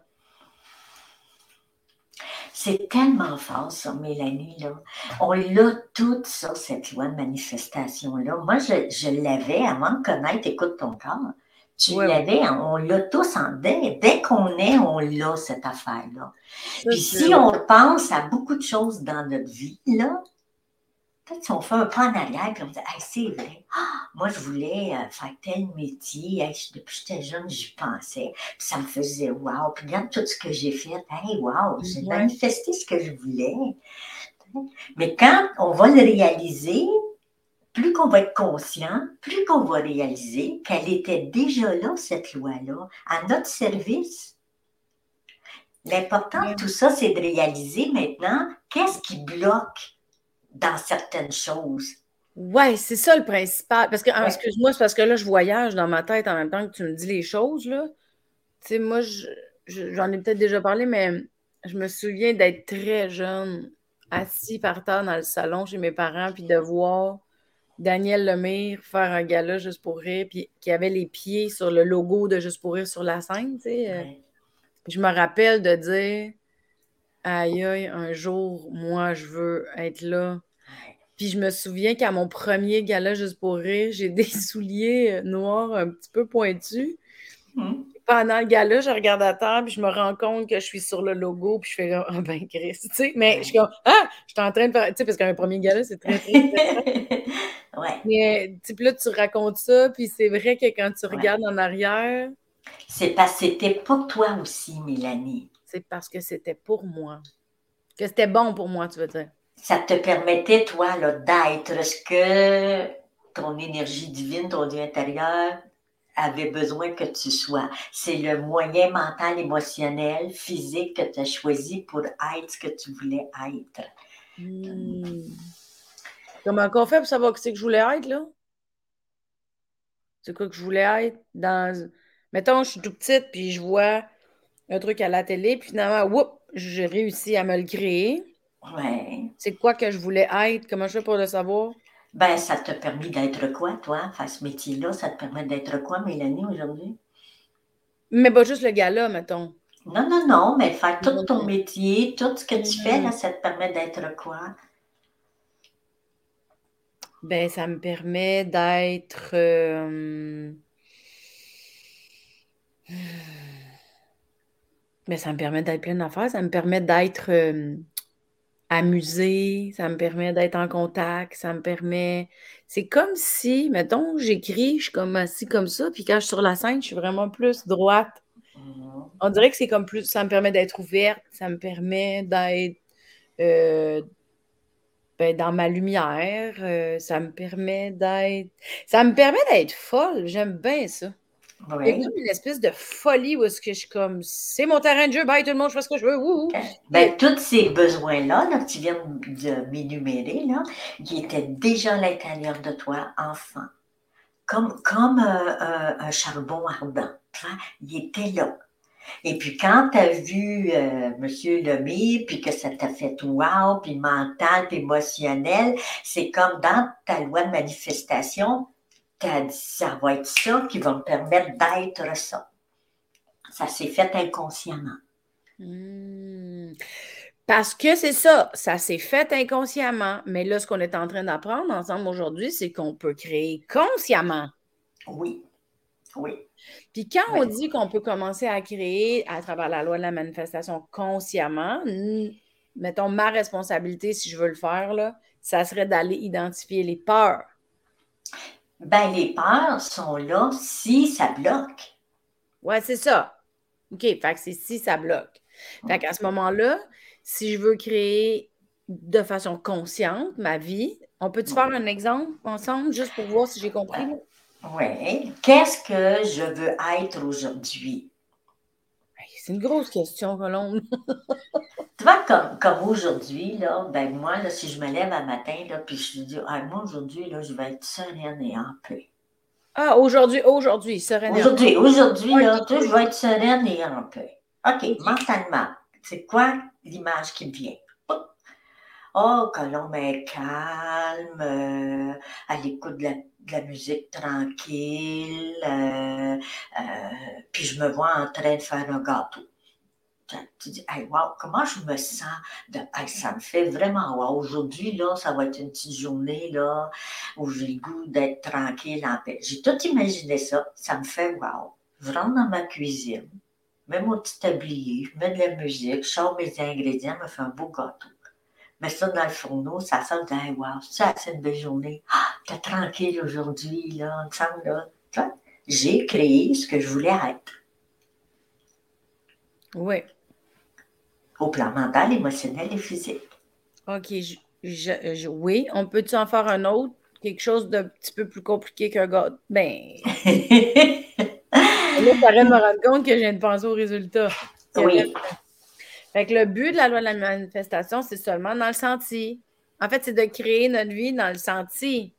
C'est tellement fort, ça, Mélanie. Là. On l'a toute, ça, cette loi de manifestation-là. Moi, je, je l'avais avant de connaître Écoute ton corps. Tu l'avais, on l'a tous en dès, dès qu'on est, on l'a, cette affaire-là. Puis si on pense à beaucoup de choses dans notre vie, là, peut-être si on fait un pas en arrière, puis on dit, Hey, c'est vrai, Ah, moi je voulais euh, faire tel métier, Hey, depuis que j'étais jeune, j'y pensais, puis ça me faisait wow, puis regarde tout ce que j'ai fait, hey, wow, j'ai Ouais. manifesté ce que je voulais. Mais quand on va le réaliser, plus qu'on va être conscient, plus qu'on va réaliser qu'elle était déjà là, cette loi-là, à notre service. L'important de tout ça, c'est de réaliser maintenant qu'est-ce qui bloque dans certaines choses. Ouais, c'est ça le principal. Parce que, Ouais. excuse-moi, c'est parce que là, je voyage dans ma tête en même temps que tu me dis les choses, là. Tu sais, moi, je- je- j'en ai peut-être déjà parlé, mais je me souviens d'être très jeune, assis par terre dans le salon chez mes parents, puis de voir Daniel Lemire faire un gala juste pour rire, puis qui avait les pieds sur le logo de Juste pour rire sur la scène, tu sais. Ouais. Je me rappelle de dire, aïe, aïe, un jour, moi, je veux être là. Puis je me souviens qu'à mon premier gala juste pour rire, j'ai des souliers euh, noirs un petit peu pointus. Hum. Pendant le gala, je regarde à terre, puis je me rends compte que je suis sur le logo, puis je fais ah ben Chris, tu sais. Mais je suis comme, ah, je suis en train de faire, tu sais, parce qu'un premier gala, c'est très, très. ouais. Mais, tu là, tu racontes ça, puis c'est vrai que quand tu Ouais. regardes en arrière, C'est parce que c'était pas toi aussi, Mélanie. c'est parce que c'était pour moi. Que c'était bon pour moi, tu veux dire. Ça te permettait, toi, là, d'être ce que ton énergie divine, ton Dieu intérieur avait besoin que tu sois. C'est le moyen mental, émotionnel, physique que tu as choisi pour être ce que tu voulais être. Hmm. Comment qu'on fait pour savoir que c'est que je voulais être, là? C'est quoi que je voulais être dans. Mettons, je suis tout petite, puis je vois un truc à la télé, puis finalement, whoop, j'ai réussi à me le créer. Ouais. C'est quoi que je voulais être? Comment je fais pour le savoir? Ben, ça t'a permis d'être quoi, toi? Faire ce métier-là, ça te permet d'être quoi, Mélanie, aujourd'hui? Mais pas juste le gars-là, mettons. Non, non, non, mais faire tout ton métier, tout ce que tu fais, Mhm. là, ça te permet d'être quoi? Ben, ça me permet d'être. euh, Ben, ça me permet d'être plein d'affaires. Ça me permet d'être euh, amusée. Ça me permet d'être en contact. Ça me permet. C'est comme si, mettons, j'écris, je suis comme assis comme ça, puis quand je suis sur la scène, je suis vraiment plus droite. Mhm. On dirait que c'est comme plus. Ça me permet d'être ouverte. Ça me permet d'être. euh, ben, dans ma lumière, euh, ça me permet d'être. Ça me permet d'être folle. J'aime bien ça. Il y a Oui. comme une espèce de folie où est-ce que je suis comme c'est mon terrain de jeu, bye tout le monde, je fais ce que je veux. Wouhou. Ben, tous ces besoins-là là, que tu viens de m'énumérer, là, qui étaient déjà à l'intérieur de toi, enfant, comme, comme euh, un, un charbon ardent. vois, Il était là. Et puis quand tu as vu euh, M. Lemay, puis que ça t'a fait wow, puis mental, puis émotionnel, c'est comme dans ta loi de manifestation, dit ça va être ça qui va me permettre d'être ça. Ça s'est fait inconsciemment. Hmm. Parce que c'est ça, ça s'est fait inconsciemment. Mais là, ce qu'on est en train d'apprendre ensemble aujourd'hui, c'est qu'on peut créer consciemment. Oui, oui. Puis quand on dit qu'on peut commencer à créer à travers la loi de la manifestation consciemment, mettons ma responsabilité si je veux le faire, là, ça serait d'aller identifier les peurs. Ben, les peurs sont là si ça bloque. Ouais, c'est ça. OK, fait que c'est si ça bloque. Fait qu'à ce moment-là, si je veux créer de façon consciente ma vie, on peut-tu faire un exemple ensemble juste pour voir si j'ai compris? Oui. Qu'est-ce que je veux être aujourd'hui? C'est une grosse question, Colombe. Tu vois, comme, comme aujourd'hui, là, ben moi, là, si je me lève un matin, là, puis je me dis, ah, moi, aujourd'hui, là, je vais être sereine et en paix. Ah, aujourd'hui, aujourd'hui, sereinement. Aujourd'hui, aujourd'hui, Oui. là, tu je vais être sereine et en paix. OK, mentalement, c'est quoi l'image qui me vient? Oh, Colombe est calme, euh, à l'écoute de la, musique tranquille, euh, euh, puis je me vois en train de faire un gâteau. Tu- dis, hey, wow, comment je me sens? Ça me fait vraiment wow. Aujourd'hui, là, ça va être une petite journée là, où j'ai le goût d'être tranquille, en paix. J'ai tout imaginé ça. Ça me fait wow. Je rentre dans ma cuisine, mets mon petit tablier, je mets de la musique, je sors mes ingrédients, me fais un beau gâteau. Ça dans le fourneau, ça sent, je dis, hey, wow, ça, c'est une belle journée. Ah, t'es tranquille aujourd'hui, là, ensemble, là. Tu vois, J'ai créé ce que je voulais être. Oui. au plan mental, émotionnel et physique. OK. je- je- je- oui. On peut-tu en faire un autre? Quelque chose de petit peu plus compliqué qu'un gars. Ben, là, ça de me rendre compte que je viens de penser au résultat. oui, Fait que le but de la loi de la manifestation, c'est seulement dans le senti. En fait, c'est de créer notre vie dans le senti.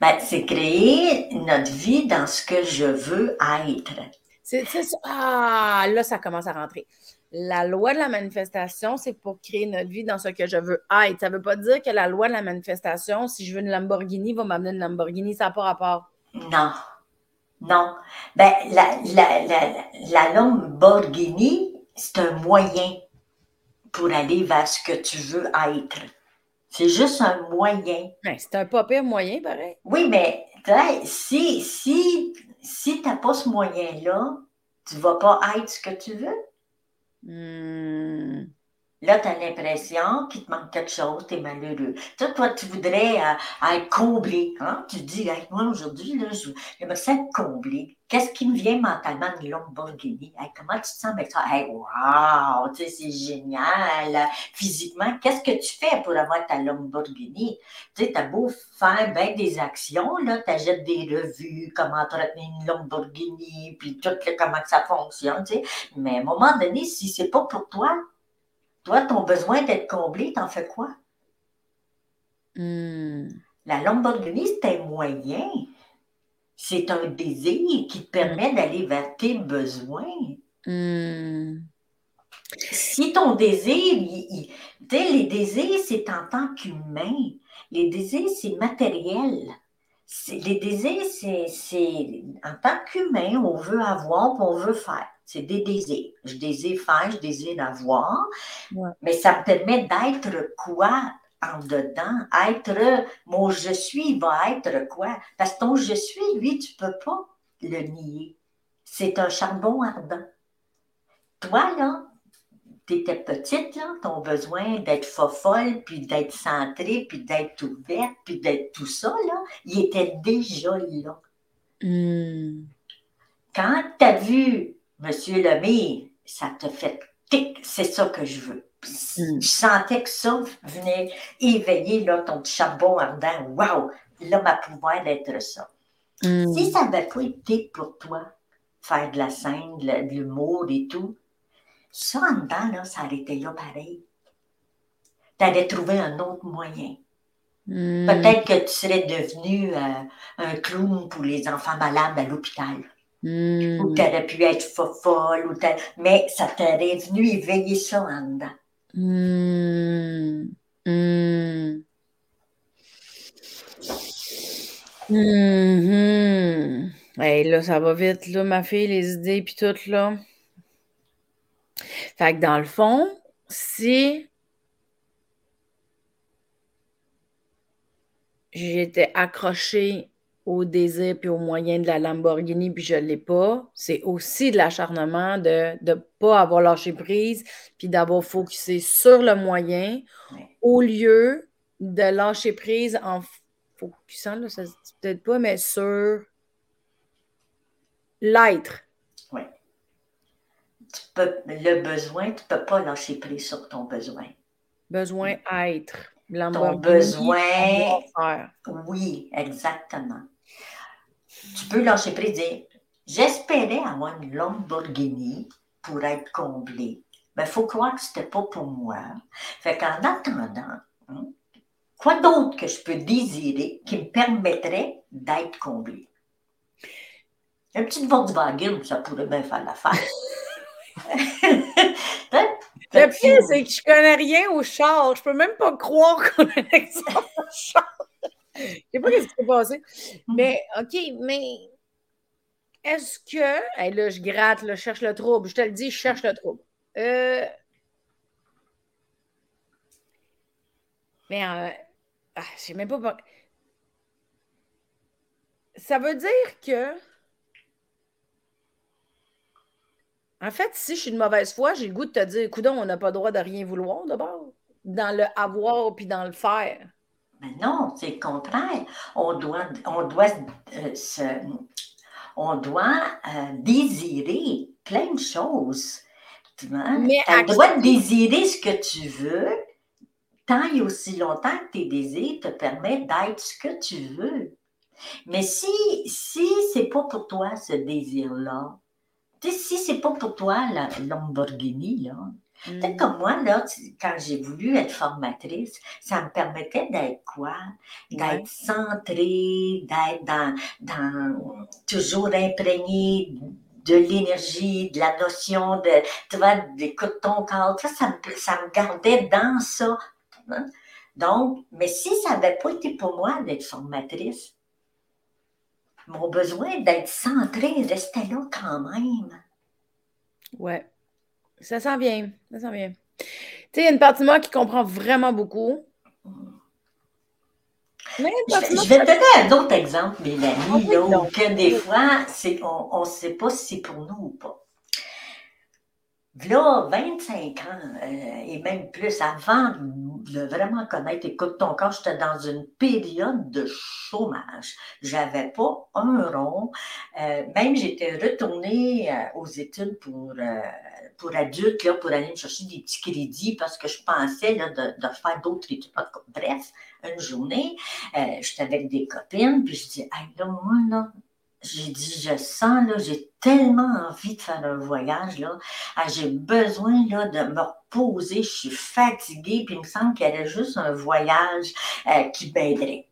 ben, c'est créer notre vie dans ce que je veux être. C'est ça. Ah, là, ça commence à rentrer. La loi de la manifestation, c'est pour créer notre vie dans ce que je veux être. Ça ne veut pas dire que la loi de la manifestation, si je veux une Lamborghini, va m'amener une Lamborghini. Ça n'a pas rapport. Non, non. Ben, la, la, la, la Lamborghini, c'est un moyen pour aller vers ce que tu veux être. C'est juste un moyen. Ben, c'est un pas pire moyen, pareil. Oui, mais si, si, si tu n'as pas ce moyen-là, tu ne vas pas être ce que tu veux. Hmm. Là, tu as l'impression qu'il te manque quelque chose, tu es malheureux. Toi, toi, tu voudrais euh, être comblé. Hein? Tu dis, Hey, moi, aujourd'hui, là, je, ça être comblé. Qu'est-ce qui me vient mentalement de Lamborghini? Hey, comment tu te sens avec ça? Hey, wow, tu c'est génial. Physiquement, qu'est-ce que tu fais pour avoir ta Lamborghini? Tu sais, t'as beau faire bien des actions, là, t'achètes des revues, comment entretenir une Lamborghini, puis tout, là, comment ça fonctionne. Mais à un moment donné, si c'est pas pour toi, toi, ton besoin d'être comblé, t'en fais quoi? Hmm. La Lamborghini, c'est un moyen. C'est un désir qui te permet d'aller vers tes besoins. Hmm. Si ton désir, il- il- tu sais, les désirs, c'est en tant qu'humain. Les désirs, c'est matériel. C'est- Les désirs, c'est, en tant qu'humain, on veut avoir, on veut faire. C'est des désirs. Je désire faire, je désire avoir. Ouais. Mais ça me permet d'être quoi en dedans, être, mon je suis va être quoi? Parce que ton je suis, lui, tu peux pas le nier. C'est un charbon ardent. Toi, là, tu étais petite, là, ton besoin d'être fofolle, puis d'être centrée, puis d'être ouverte, puis d'être tout ça, là, il était déjà là. Hmm. Quand tu as vu M. Lemire, ça te fait tic, c'est ça que je veux. Mm. Je sentais que ça venait éveiller là, ton petit charbon ardent. Waouh! Là, ma pouvoir d'être ça. Hmm. Si ça n'avait pas été pour toi, faire de la scène, de l'humour et tout, ça en dedans, là, ça aurait été là pareil. Tu allais trouver un autre moyen. Hmm. Peut-être que tu serais devenu euh, un clown pour les enfants malades à l'hôpital. Hmm. Ou tu aurais pu être folle, ou mais ça t'aurait venu éveiller ça en dedans. Hmm. Hmm. Mhm. Hey, là, ça va vite, là, ma fille, les idées, puis tout, là. Fait que dans le fond, si j'étais accrochée au désir puis aux moyens de la Lamborghini puis je ne l'ai pas, c'est aussi de l'acharnement de ne pas avoir lâché prise puis d'avoir focusé sur le moyen Ouais. au lieu de lâcher prise en focusant, là, ça se dit peut-être pas, mais sur l'être. Oui. Tu peux, le besoin, tu ne peux pas lâcher prise sur ton besoin. Besoin être. Ton besoin, faire. oui, exactement. Tu peux lâcher prise et dire J'espérais avoir une Lamborghini pour être comblé. Mais il faut croire que ce n'était pas pour moi. Fait qu'en attendant, hein, quoi d'autre que je peux désirer qui me permettrait d'être comblé? Un petit Volkswagen, ça pourrait bien faire l'affaire. Hein? Le pire, c'est que je connais rien au char. Je peux même pas croire qu'on a un exemple au char. Je sais pas ce qui s'est passé. Mais, OK, mais est-ce que. Hey, là, je gratte, là, je cherche le trouble. Je te le dis, je cherche le trouble. Euh... Mais, euh... ah, je sais même pas. Ça veut dire que. En fait, si je suis de mauvaise foi, j'ai le goût de te dire, coudon, on n'a pas le droit de rien vouloir d'abord. Dans le avoir puis dans le faire. Mais non, c'est le contraire. On doit, on doit, euh, se, on doit euh, désirer plein de choses. Tu accepter- désirer ce que tu veux, tant et aussi longtemps que tes désirs te permettent d'être ce que tu veux. Mais si, si c'est pas pour toi ce désir-là, si c'est pas pour toi la Lamborghini, là. Peut-être comme moi, là, tu- quand j'ai voulu être formatrice, ça me permettait d'être quoi? D'être Ouais. centrée, d'être dans, dans toujours imprégné de l'énergie, de la notion de, tu vois, d'écoute ton corps. Ça, ça me, ça me gardait dans ça. hein? Donc, mais si ça n'avait pas été pour moi d'être formatrice, mon besoin d'être centré restait là quand même. Ouais. Ça s'en vient. Ça s'en vient. Tu sais, il y a une partie de moi qui comprend vraiment beaucoup. Mais Je vais, moi je vais te donner un autre exemple, Mélanie, Ah là, où que des fois, on ne sait pas si c'est pour nous ou pas. Là, 25 ans, euh, et même plus, avant de vraiment connaître Écoute ton corps, j'étais dans une période de chômage. J'avais pas un rond. Euh, même j'étais retournée euh, aux études pour, euh, pour adultes, là, pour aller me chercher des petits crédits parce que je pensais là, de, de faire d'autres études. Bref, une journée, euh, j'étais avec des copines, puis je dis, hey, là, moi, là, j'ai dit, je sens, là, j'ai tellement envie de faire un voyage, là. Ah, j'ai besoin, là, de me reposer. Je suis fatiguée, puis il me semble qu'il y avait juste un voyage euh, qui m'aiderait.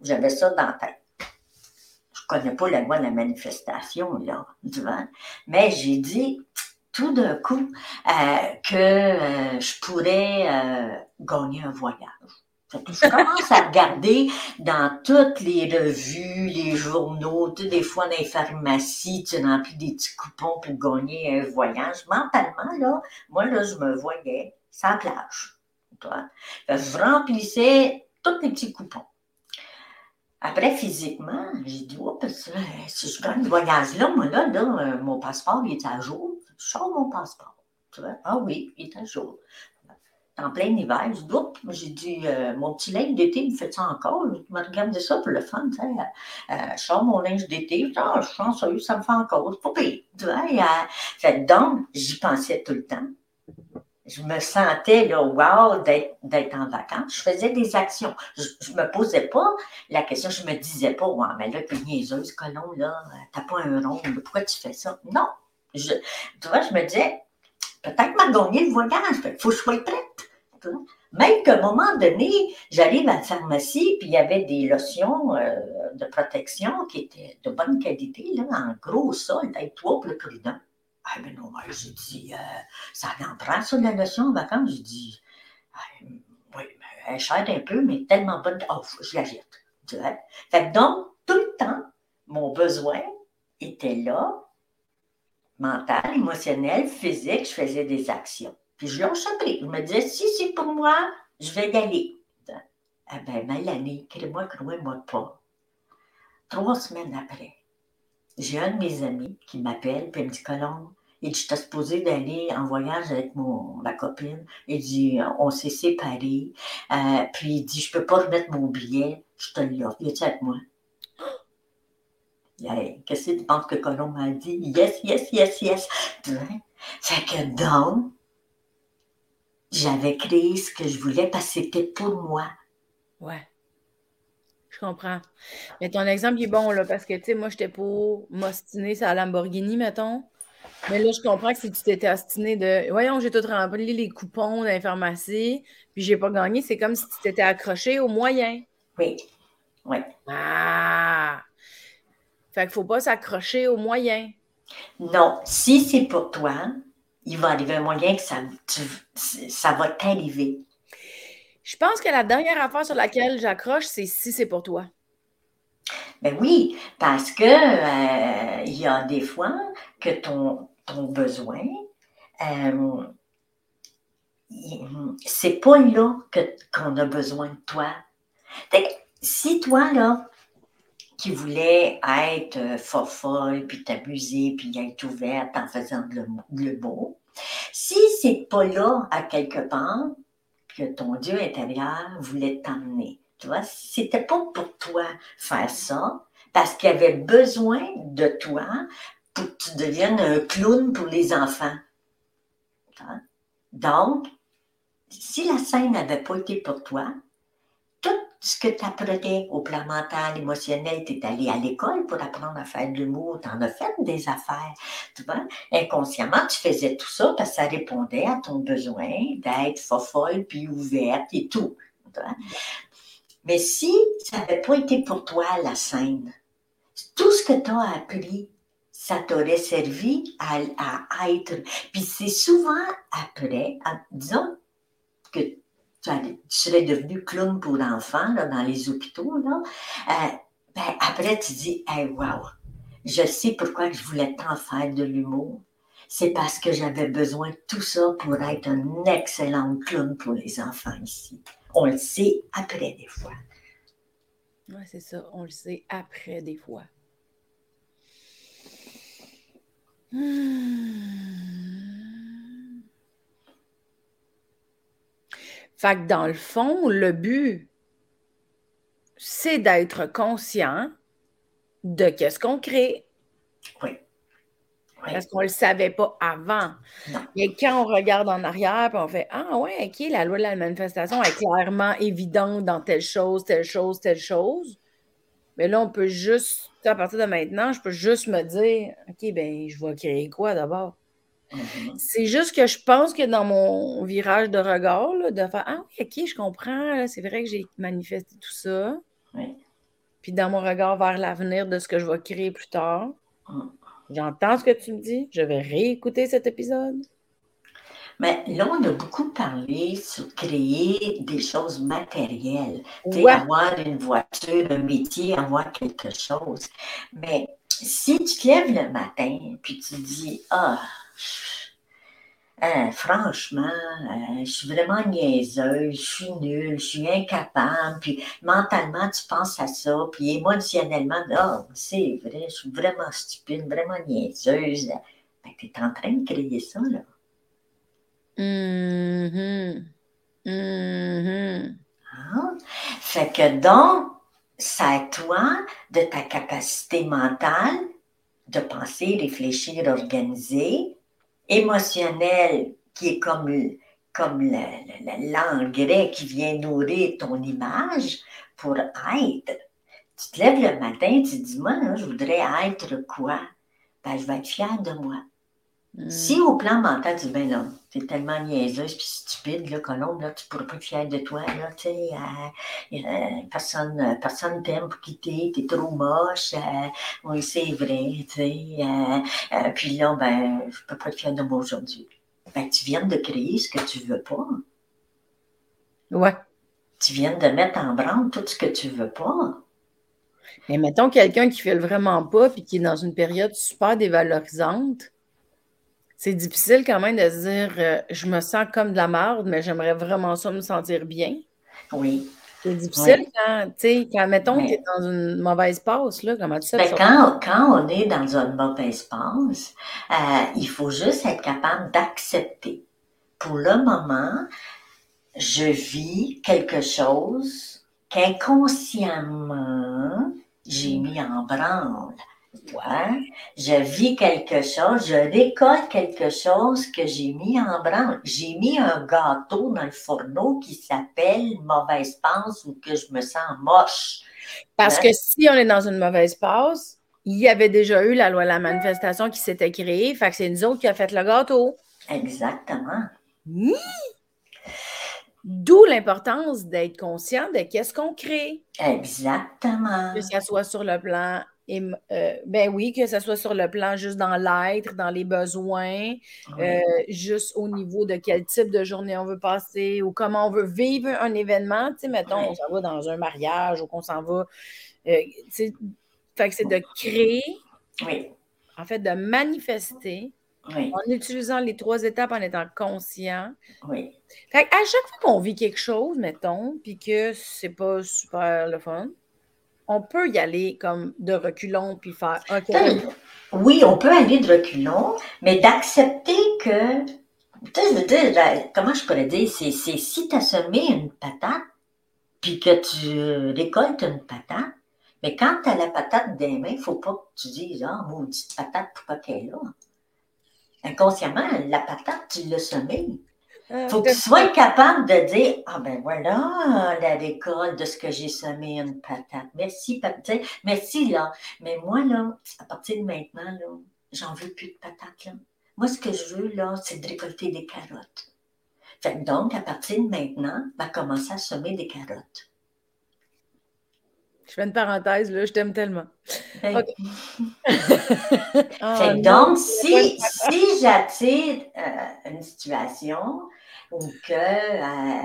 J'avais ça dans la tête. Je connais pas la loi de la manifestation, là, tu vois. Mais j'ai dit, tout d'un coup, euh, que euh, je pourrais euh, gagner un voyage. Que je commence à regarder dans toutes les revues, les journaux, tu des fois dans les pharmacies, tu remplis des petits coupons pour gagner un voyage. Mentalement, là, moi, là, je me voyais sans plage. je remplissais tous les petits coupons. Après, physiquement, j'ai dit, oh, si je gagne ce voyage-là, moi, là, euh, mon passeport, il est à jour. Je sors mon passeport. Ah oui, il est à jour. En plein hiver, je doute. J'ai dit, euh, mon petit linge d'été, il fait ça encore? Je me regarde ça pour le fun. Tu sais. Euh, je sors mon linge d'été. Je ah, pense que ça me fait encore. Tu vois? donc, j'y pensais tout le temps je me sentais là, wow, d'être en vacances. Je faisais des actions. Je ne me posais pas la question, je me disais pas, ouais, mais là, t'es niaiseuse, colon, là, t'as pas un rond, pourquoi tu fais ça? Non. Je, tu vois, je me disais, peut-être m'a gagné le voyage, il faut que je sois prête. Même qu'à un moment donné, j'arrive à la pharmacie, puis il y avait des lotions euh, de protection qui étaient de bonne qualité, là, en gros solde, avec toi pour le prudent. Ah, ben non, j'ai dit, euh, ça en prend sur la notion en vacances? J'ai dit, oui, elle chère un peu, mais tellement bonne. Oh, je la. Fait donc, tout le temps, mon besoin était là, mental, émotionnel, physique, je faisais des actions. Puis je lâchais pris. Je me disais, si c'est pour moi, je vais y aller. Eh bien, Mélanie, crée-moi, crois-moi pas. Trois semaines après, j'ai un de mes amis qui m'appelle, puis il me dit Colombe, il dit, j'étais supposé d'aller en voyage avec mon, ma copine. Il dit, on s'est séparés. Euh, puis il dit, je peux pas remettre mon billet, je te l'offre. Viens-tu avec moi? Qu'est-ce que tu penses que Colombe m'a dit? Yes, yes, yes, yes. Fait que donc, j'avais créé ce que je voulais parce que c'était pour moi. Ouais. Je comprends. Mais ton exemple est bon, là, parce que, tu sais, moi, j'étais pour m'ostiner sur la Lamborghini, mettons. Mais là, je comprends que si tu t'étais ostiné de voyons, j'ai tout rempli les coupons dans pharmacie, puis j'ai pas gagné, c'est comme si tu t'étais accroché au moyen. Oui. Oui. Ah! Fait qu'il faut pas s'accrocher au moyen. Non. Si c'est pour toi, il va arriver un moyen que ça, ça va t'arriver. Je pense que la dernière affaire sur laquelle j'accroche, c'est si c'est pour toi. Ben oui, parce que euh, il y a des fois que ton, ton besoin, euh, c'est pas là qu'on a besoin de toi. Si toi, là, qui voulais être fofolle, puis t'abuser, puis être ouverte en faisant le, le beau, si c'est pas là, à quelque part, que ton Dieu intérieur voulait t'emmener, tu vois, c'était pas pour toi faire ça, parce qu'il avait besoin de toi pour que tu deviennes un clown pour les enfants. Donc, si la scène n'avait pas été pour toi, ce que tu apprenais au plan mental, émotionnel, tu es allé à l'école pour apprendre à faire de l'humour, tu en as fait des affaires. Tu vois? Inconsciemment, tu faisais tout ça parce que ça répondait à ton besoin d'être folle puis ouverte et tout. Mais si ça n'avait pas été pour toi la scène, tout ce que tu as appris, ça t'aurait servi à, être. Puis c'est souvent après, disons que tu, serais devenu clown pour l'enfant dans les hôpitaux, là, euh, ben, après tu dis, hey, wow, je sais pourquoi je voulais tant faire de l'humour. C'est parce que j'avais besoin de tout ça pour être un excellent clown pour les enfants ici. On le sait après des fois. Oui, c'est ça. On le sait après des fois. Hmm. Fait que dans le fond, le but, c'est d'être conscient de qu'est-ce qu'on crée. Oui. Parce qu'on ne le savait pas avant. Et quand on regarde en arrière, puis on fait Ah ouais, ok, la loi de la manifestation est clairement évidente dans telle chose, telle chose, telle chose. Mais là, on peut juste, à partir de maintenant, je peux juste me dire OK, ben, je vais créer quoi d'abord? Mm-hmm. C'est juste que je pense que dans mon virage de regard, de faire Ah oui, OK, je comprends, c'est vrai que j'ai manifesté tout ça. Puis dans mon regard vers l'avenir de ce que je vais créer plus tard, mm. J'entends ce que tu me dis. Je vais réécouter cet épisode. Mais là, on a beaucoup parlé sur créer des choses matérielles. Avoir une voiture, un métier, avoir quelque chose. Mais si tu te lèves le matin puis tu dis Ah, Euh, franchement, euh, je suis vraiment niaiseuse, je suis nulle, je suis incapable, puis mentalement, tu penses à ça, puis émotionnellement, oh, c'est vrai, je suis vraiment stupide, vraiment niaiseuse. Ben, tu es en train de créer ça, là. Mm-hmm. Mm-hmm. Hein? Fait que donc, c'est à toi, de ta capacité mentale, de penser, réfléchir, organiser, émotionnel, qui est comme, comme l'engrais qui vient nourrir ton image pour être. Tu te lèves le matin, tu te dis, moi, je voudrais être quoi? Ben, je vais être fière de moi. Si au plan mental, tu dis, ben non, t'es tellement niaiseuse puis stupide, là, Colombe, là, tu ne pourras pas être fière de toi, là, tu sais, euh, euh, personne, personne t'aime pour quitter, t'es trop moche, euh, oui, c'est vrai, tu sais, puis là, ben, je ne peux pas être fière de moi aujourd'hui. Ben, tu viens de créer ce que tu veux pas. Ouais. Tu viens de mettre en branle tout ce que tu veux pas. Mais mettons quelqu'un qui fait le vraiment pas puis qui est dans une période super dévalorisante, c'est difficile quand même de se dire euh, je me sens comme de la merde, mais j'aimerais vraiment ça me sentir bien. Oui. C'est difficile quand, tu sais, quand, mettons, tu es dans une mauvaise passe, là, comment tu sais ben, quand, quand, on est dans une mauvaise passe, euh, il faut juste être capable d'accepter. Pour le moment, je vis quelque chose qu'inconsciemment, j'ai mis en branle. Ouais. Je vis quelque chose, je récolte quelque chose que j'ai mis en branle. J'ai mis un gâteau dans le fourneau qui s'appelle mauvaise passe ou que je me sens moche. Parce que si on est dans une mauvaise passe, il y avait déjà eu la loi de la manifestation qui s'était créée, fait que c'est nous autres qui a fait le gâteau. Exactement. D'où l'importance d'être conscient de qu'est-ce qu'on crée. Exactement. Que ce soit sur le plan et, euh, ben oui, que ce soit sur le plan juste dans l'être, dans les besoins, euh, juste au niveau de quel type de journée on veut passer ou comment on veut vivre un événement. Tu sais, mettons, on s'en va dans un mariage ou qu'on s'en va. Euh, fait que c'est de créer, en fait, de manifester en utilisant les trois étapes en étant conscient. Oui. Fait à chaque fois qu'on vit quelque chose, mettons, puis que c'est pas super le fun, on peut y aller comme de reculons puis faire OK. Oui, on peut aller de reculons, mais d'accepter que. Tu sais, je veux dire, comment je pourrais dire, c'est si tu as semé une patate, puis que tu récoltes une patate, mais quand tu as la patate des mains, il ne faut pas que tu dises Ah, maudite patate, pourquoi qu'elle est là? Inconsciemment, la patate, tu l'as semée. Il euh, faut que tu sois capable de dire Ah ben voilà la récolte de ce que j'ai semé une patate. Merci, patate. Merci là. Mais moi, là, à partir de maintenant, là, j'en veux plus de patates. Là. Moi, ce que je veux, là, c'est de récolter des carottes. Fait donc, à partir de maintenant, va commencer à semer des carottes. Je fais une parenthèse, là, je t'aime tellement. Ah, donc, si, si j'attire euh, une situation ou que euh,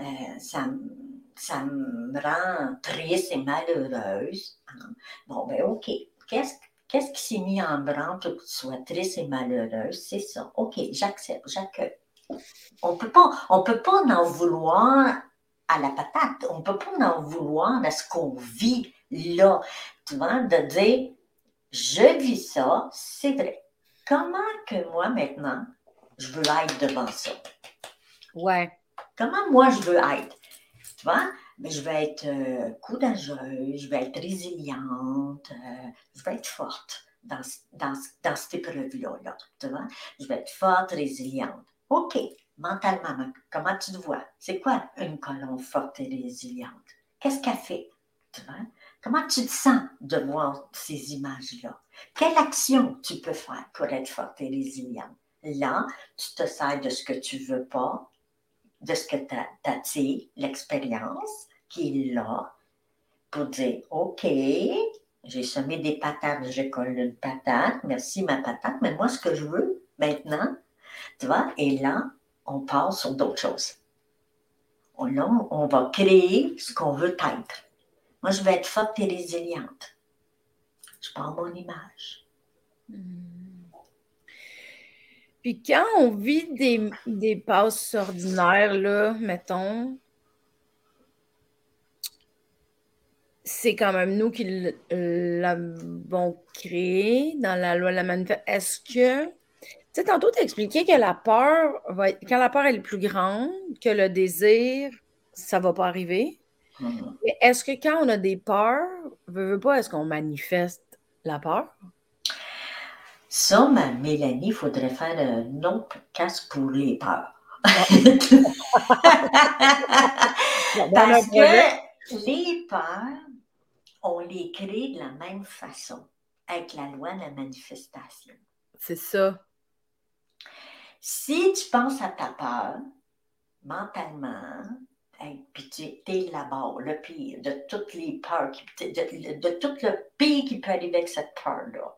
euh, ça, ça, me rend triste et malheureuse, bon, ben OK, qu'est-ce Qu'est-ce qui s'est mis en branle pour que tu sois triste et malheureuse? C'est ça. OK, j'accepte, j'accueille. On peut pas, on peut pas en vouloir à la patate. On ne peut pas en vouloir à ce qu'on vit là. Tu vois, de dire, je vis ça, c'est vrai. Comment que moi, maintenant, je veux être devant ça? Ouais. Comment moi, je veux être? Tu vois? Mais je vais être euh, courageuse, je vais être résiliente, euh, je vais être forte dans, dans, dans cette épreuve-là. Là, tu vois? Je vais être forte, résiliente. OK mentalement, comment tu te vois? C'est quoi une colonne forte et résiliente? Qu'est-ce qu'elle fait? Tu vois? Comment tu te sens de voir ces images-là? Quelle action tu peux faire pour être forte et résiliente? Là, tu te sers de ce que tu veux pas, de ce que tu attires, l'expérience qui est là, pour dire OK, j'ai semé des patates, j'ai collé une patate, merci ma patate, mais moi, ce que je veux maintenant, tu vois, et là, on passe sur d'autres choses. On, on va créer ce qu'on veut être. Moi, je vais être forte et résiliente. Je prends mon image. Hmm. Puis quand on vit des, des passes ordinaires, là, mettons, c'est quand même nous qui l'avons créé dans la loi de la manifestation. Est-ce que, tu sais, tantôt, tu expliqué que la peur, va quand la peur est plus grande que le désir, ça ne va pas arriver. Mm-hmm. Est-ce que quand on a des peurs, veut, veut pas, est-ce qu'on manifeste la peur? Ça, ma Mélanie, il faudrait faire un autre casse pour les peurs. Parce que les peurs, on les crée de la même façon, avec la loi de la manifestation. C'est ça. Si tu penses à ta peur, mentalement, puis tu es là-bas, le pire, de toutes les peurs, de, de tout le pire qui peut arriver avec cette peur-là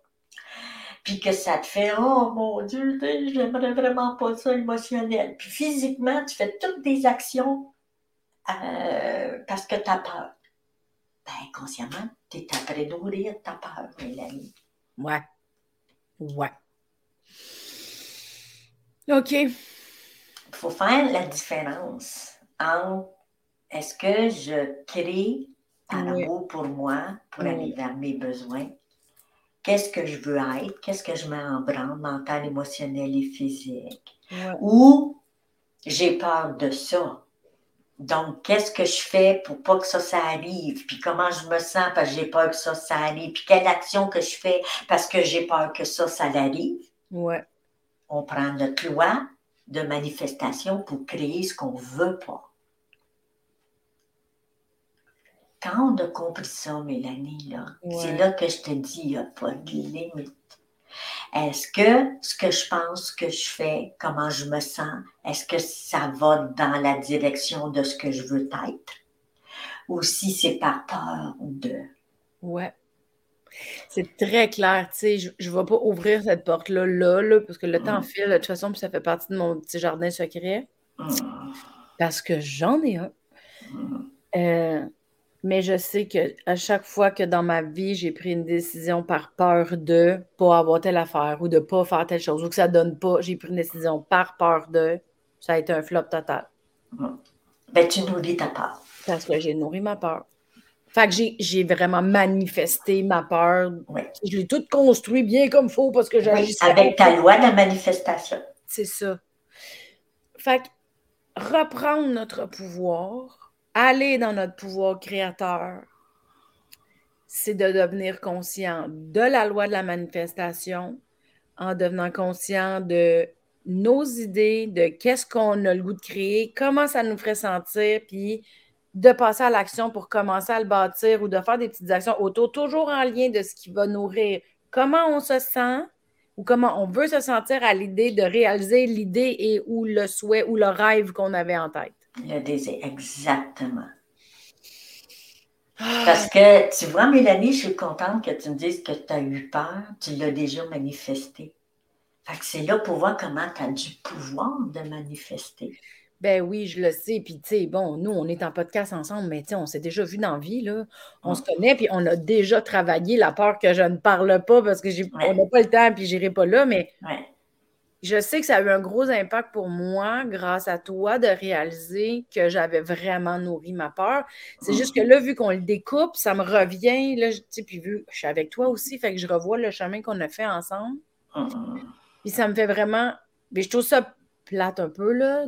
puis que ça te fait Oh mon Dieu, j'aimerais vraiment pas ça émotionnel. Puis physiquement, tu fais toutes des actions euh, parce que tu as peur. Ben, consciemment, tu es après nourrir ta peur, Mélanie. Ouais. Ouais. OK. Il faut faire la différence entre est-ce que je crée un amour pour moi, pour aller vers mes besoins, qu'est-ce que je veux être, qu'est-ce que je mets en branle, mental, émotionnel et physique. Ou j'ai peur de ça. Donc, qu'est-ce que je fais pour pas que ça, ça arrive? Puis comment je me sens parce que j'ai peur que ça, ça arrive? Puis quelle action que je fais parce que j'ai peur que ça, ça arrive? Ouais. On prend notre loi de manifestation pour créer ce qu'on veut pas. Quand on a compris ça, Mélanie, là, c'est là que je te dis, il n'y a pas de limite. Est-ce que ce que je pense que je fais, comment je me sens, est-ce que ça va dans la direction de ce que je veux être? Ou si c'est par peur de? Ouais. C'est très clair, tu sais, je ne vais pas ouvrir cette porte-là, là, parce que le temps mm. file, de toute façon, puis ça fait partie de mon petit jardin secret. Mm. Parce que j'en ai un. Mm. Euh, mais je sais que à chaque fois que dans ma vie, j'ai pris une décision par peur de pas avoir telle affaire ou de pas faire telle chose ou que ça donne pas, j'ai pris une décision par peur de, ça a été un flop total. Ben, tu nourris ta peur. Parce que j'ai nourri ma peur. Fait que j'ai vraiment manifesté ma peur. Je l'ai toute construit bien comme il faut parce que j'ai. avec ta loi de la manifestation. C'est ça. Fait que reprendre notre pouvoir, aller dans notre pouvoir créateur, c'est de devenir conscient de la loi de la manifestation en devenant conscient de nos idées, de qu'est-ce qu'on a le goût de créer, comment ça nous ferait sentir, puis de passer à l'action pour commencer à le bâtir ou de faire des petites actions autour, toujours en lien de ce qui va nourrir comment on se sent ou comment on veut se sentir à l'idée de réaliser l'idée et ou le souhait ou le rêve qu'on avait en tête. Le désir, exactement. Parce que, tu vois, Mélanie, je suis contente que tu me dises que tu as eu peur, tu l'as déjà manifesté. Fait que c'est là pour voir comment tu as du pouvoir de manifester. Ben oui, je le sais. Puis, tu sais, bon, nous, on est en podcast ensemble, mais tu sais, on s'est déjà vu dans la vie, là. On se connaît, puis on a déjà travaillé la peur que je ne parle pas parce que j'ai on n'a pas le temps, puis j'irai pas là, mais je sais que ça a eu un gros impact pour moi, grâce à toi, de réaliser que j'avais vraiment nourri ma peur. C'est juste que là, vu qu'on le découpe, ça me revient, là, tu sais, puis vu je suis avec toi aussi, fait que je revois le chemin qu'on a fait ensemble. Puis ça me fait vraiment. Mais je trouve ça plate un peu, là,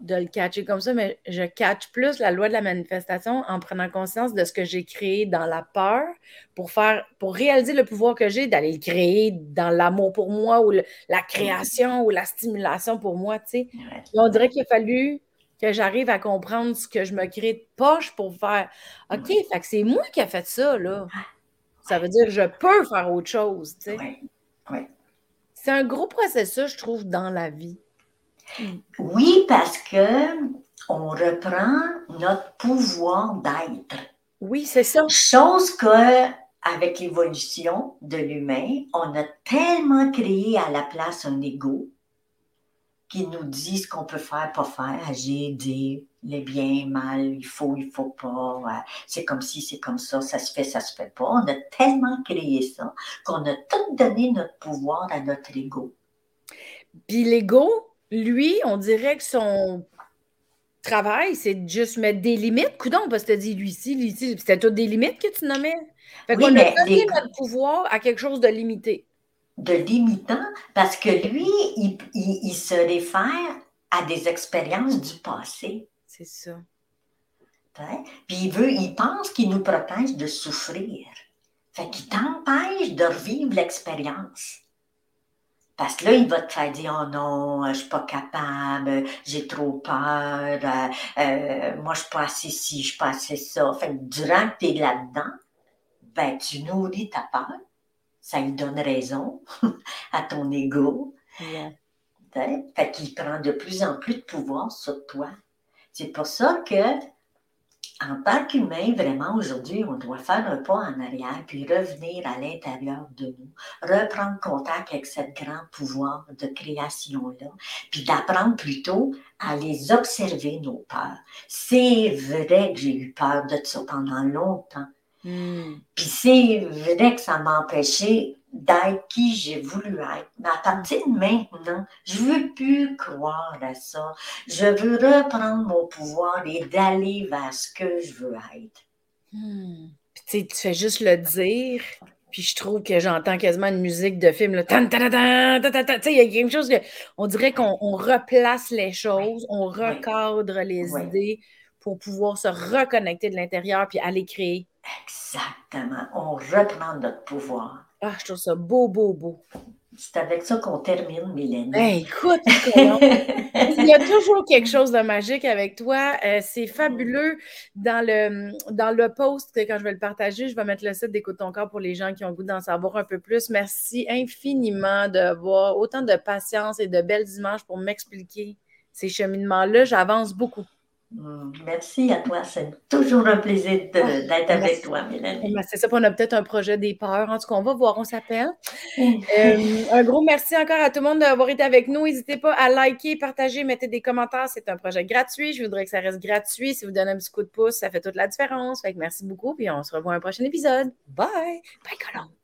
de le catcher comme ça, mais je catch plus la loi de la manifestation en prenant conscience de ce que j'ai créé dans la peur pour faire, pour réaliser le pouvoir que j'ai d'aller le créer dans l'amour pour moi ou la création ou la stimulation pour moi, tu sais. On dirait qu'il a fallu que j'arrive à comprendre ce que je me crée de poche pour faire OK, fait que c'est moi qui a fait ça, là. Ça veut dire que je peux faire autre chose, tu sais. C'est un gros processus, je trouve, dans la vie. Oui, parce que on reprend notre pouvoir d'être. Oui, c'est ça. Chose que avec l'évolution de l'humain, on a tellement créé à la place un ego qui nous dit ce qu'on peut faire, pas faire, agir, dire les bien, mal, il faut, il faut pas, c'est comme si, c'est comme ça, ça se fait, ça se fait pas. On a tellement créé ça qu'on a tout donné notre pouvoir à notre ego. Puis l'ego, lui, on dirait que son travail, c'est de juste mettre des limites. Coudon, parce que tu as dit lui ici, lui ici, c'était toutes des limites que tu nommais. Fait qu'on a donné notre pouvoir à quelque chose de limité. De limitant, parce que lui, il, il se réfère à des expériences du passé. C'est ça. Puis il veut, il pense qu'il nous protège de souffrir. Fait qu'il t'empêche de revivre l'expérience. Parce que là, il va te faire dire Oh non, je suis pas capable, j'ai trop peur, euh, euh, moi je suis pas assez ci, je suis pas assez ça. Fait que durant que tu es là-dedans, ben tu nourris ta peur. Ça lui donne raison à ton ego. Fait qu'il prend de plus en plus de pouvoir sur toi. C'est pour ça que en tant qu'humain, vraiment, aujourd'hui, on doit faire un pas en arrière, puis revenir à l'intérieur de nous, reprendre contact avec ce grand pouvoir de création-là, puis d'apprendre plutôt à les observer, nos peurs. C'est vrai que j'ai eu peur de ça pendant longtemps. Hmm. Puis c'est vrai que ça m'a empêché d'être qui j'ai voulu être. Mais à partir de maintenant, je ne veux plus croire à ça. Je veux reprendre mon pouvoir et d'aller vers ce que je veux être. Hmm. tu fais juste le dire, puis je trouve que j'entends quasiment une musique de film. Il y a quelque chose que. On dirait qu'on replace les choses, on recadre les idées pour pouvoir se reconnecter de l'intérieur puis aller créer. Exactement. On reprend notre pouvoir. Ah, je trouve ça beau, beau, beau. C'est avec ça qu'on termine, Mélanie. Ben, écoute, il y a toujours quelque chose de magique avec toi. Euh, c'est fabuleux. Dans le, dans le post, quand je vais le partager, je vais mettre le site d'Écoute ton corps pour les gens qui ont goût d'en savoir un peu plus. Merci infiniment d'avoir autant de patience et de belles images pour m'expliquer ces cheminements-là. J'avance beaucoup. Mm, merci à toi. C'est toujours un plaisir ah, d'être avec toi, Mélanie. C'est ça, on a peut-être un projet des peurs. En tout cas, on va voir, on s'appelle. Euh, un gros merci encore à tout le monde d'avoir été avec nous. N'hésitez pas à liker, partager, mettez des commentaires. C'est un projet gratuit. Je voudrais que ça reste gratuit. Si vous donnez un petit coup de pouce, ça fait toute la différence. Fait que merci beaucoup. Puis on se revoit un prochain épisode. Bye! Bye, Colombe!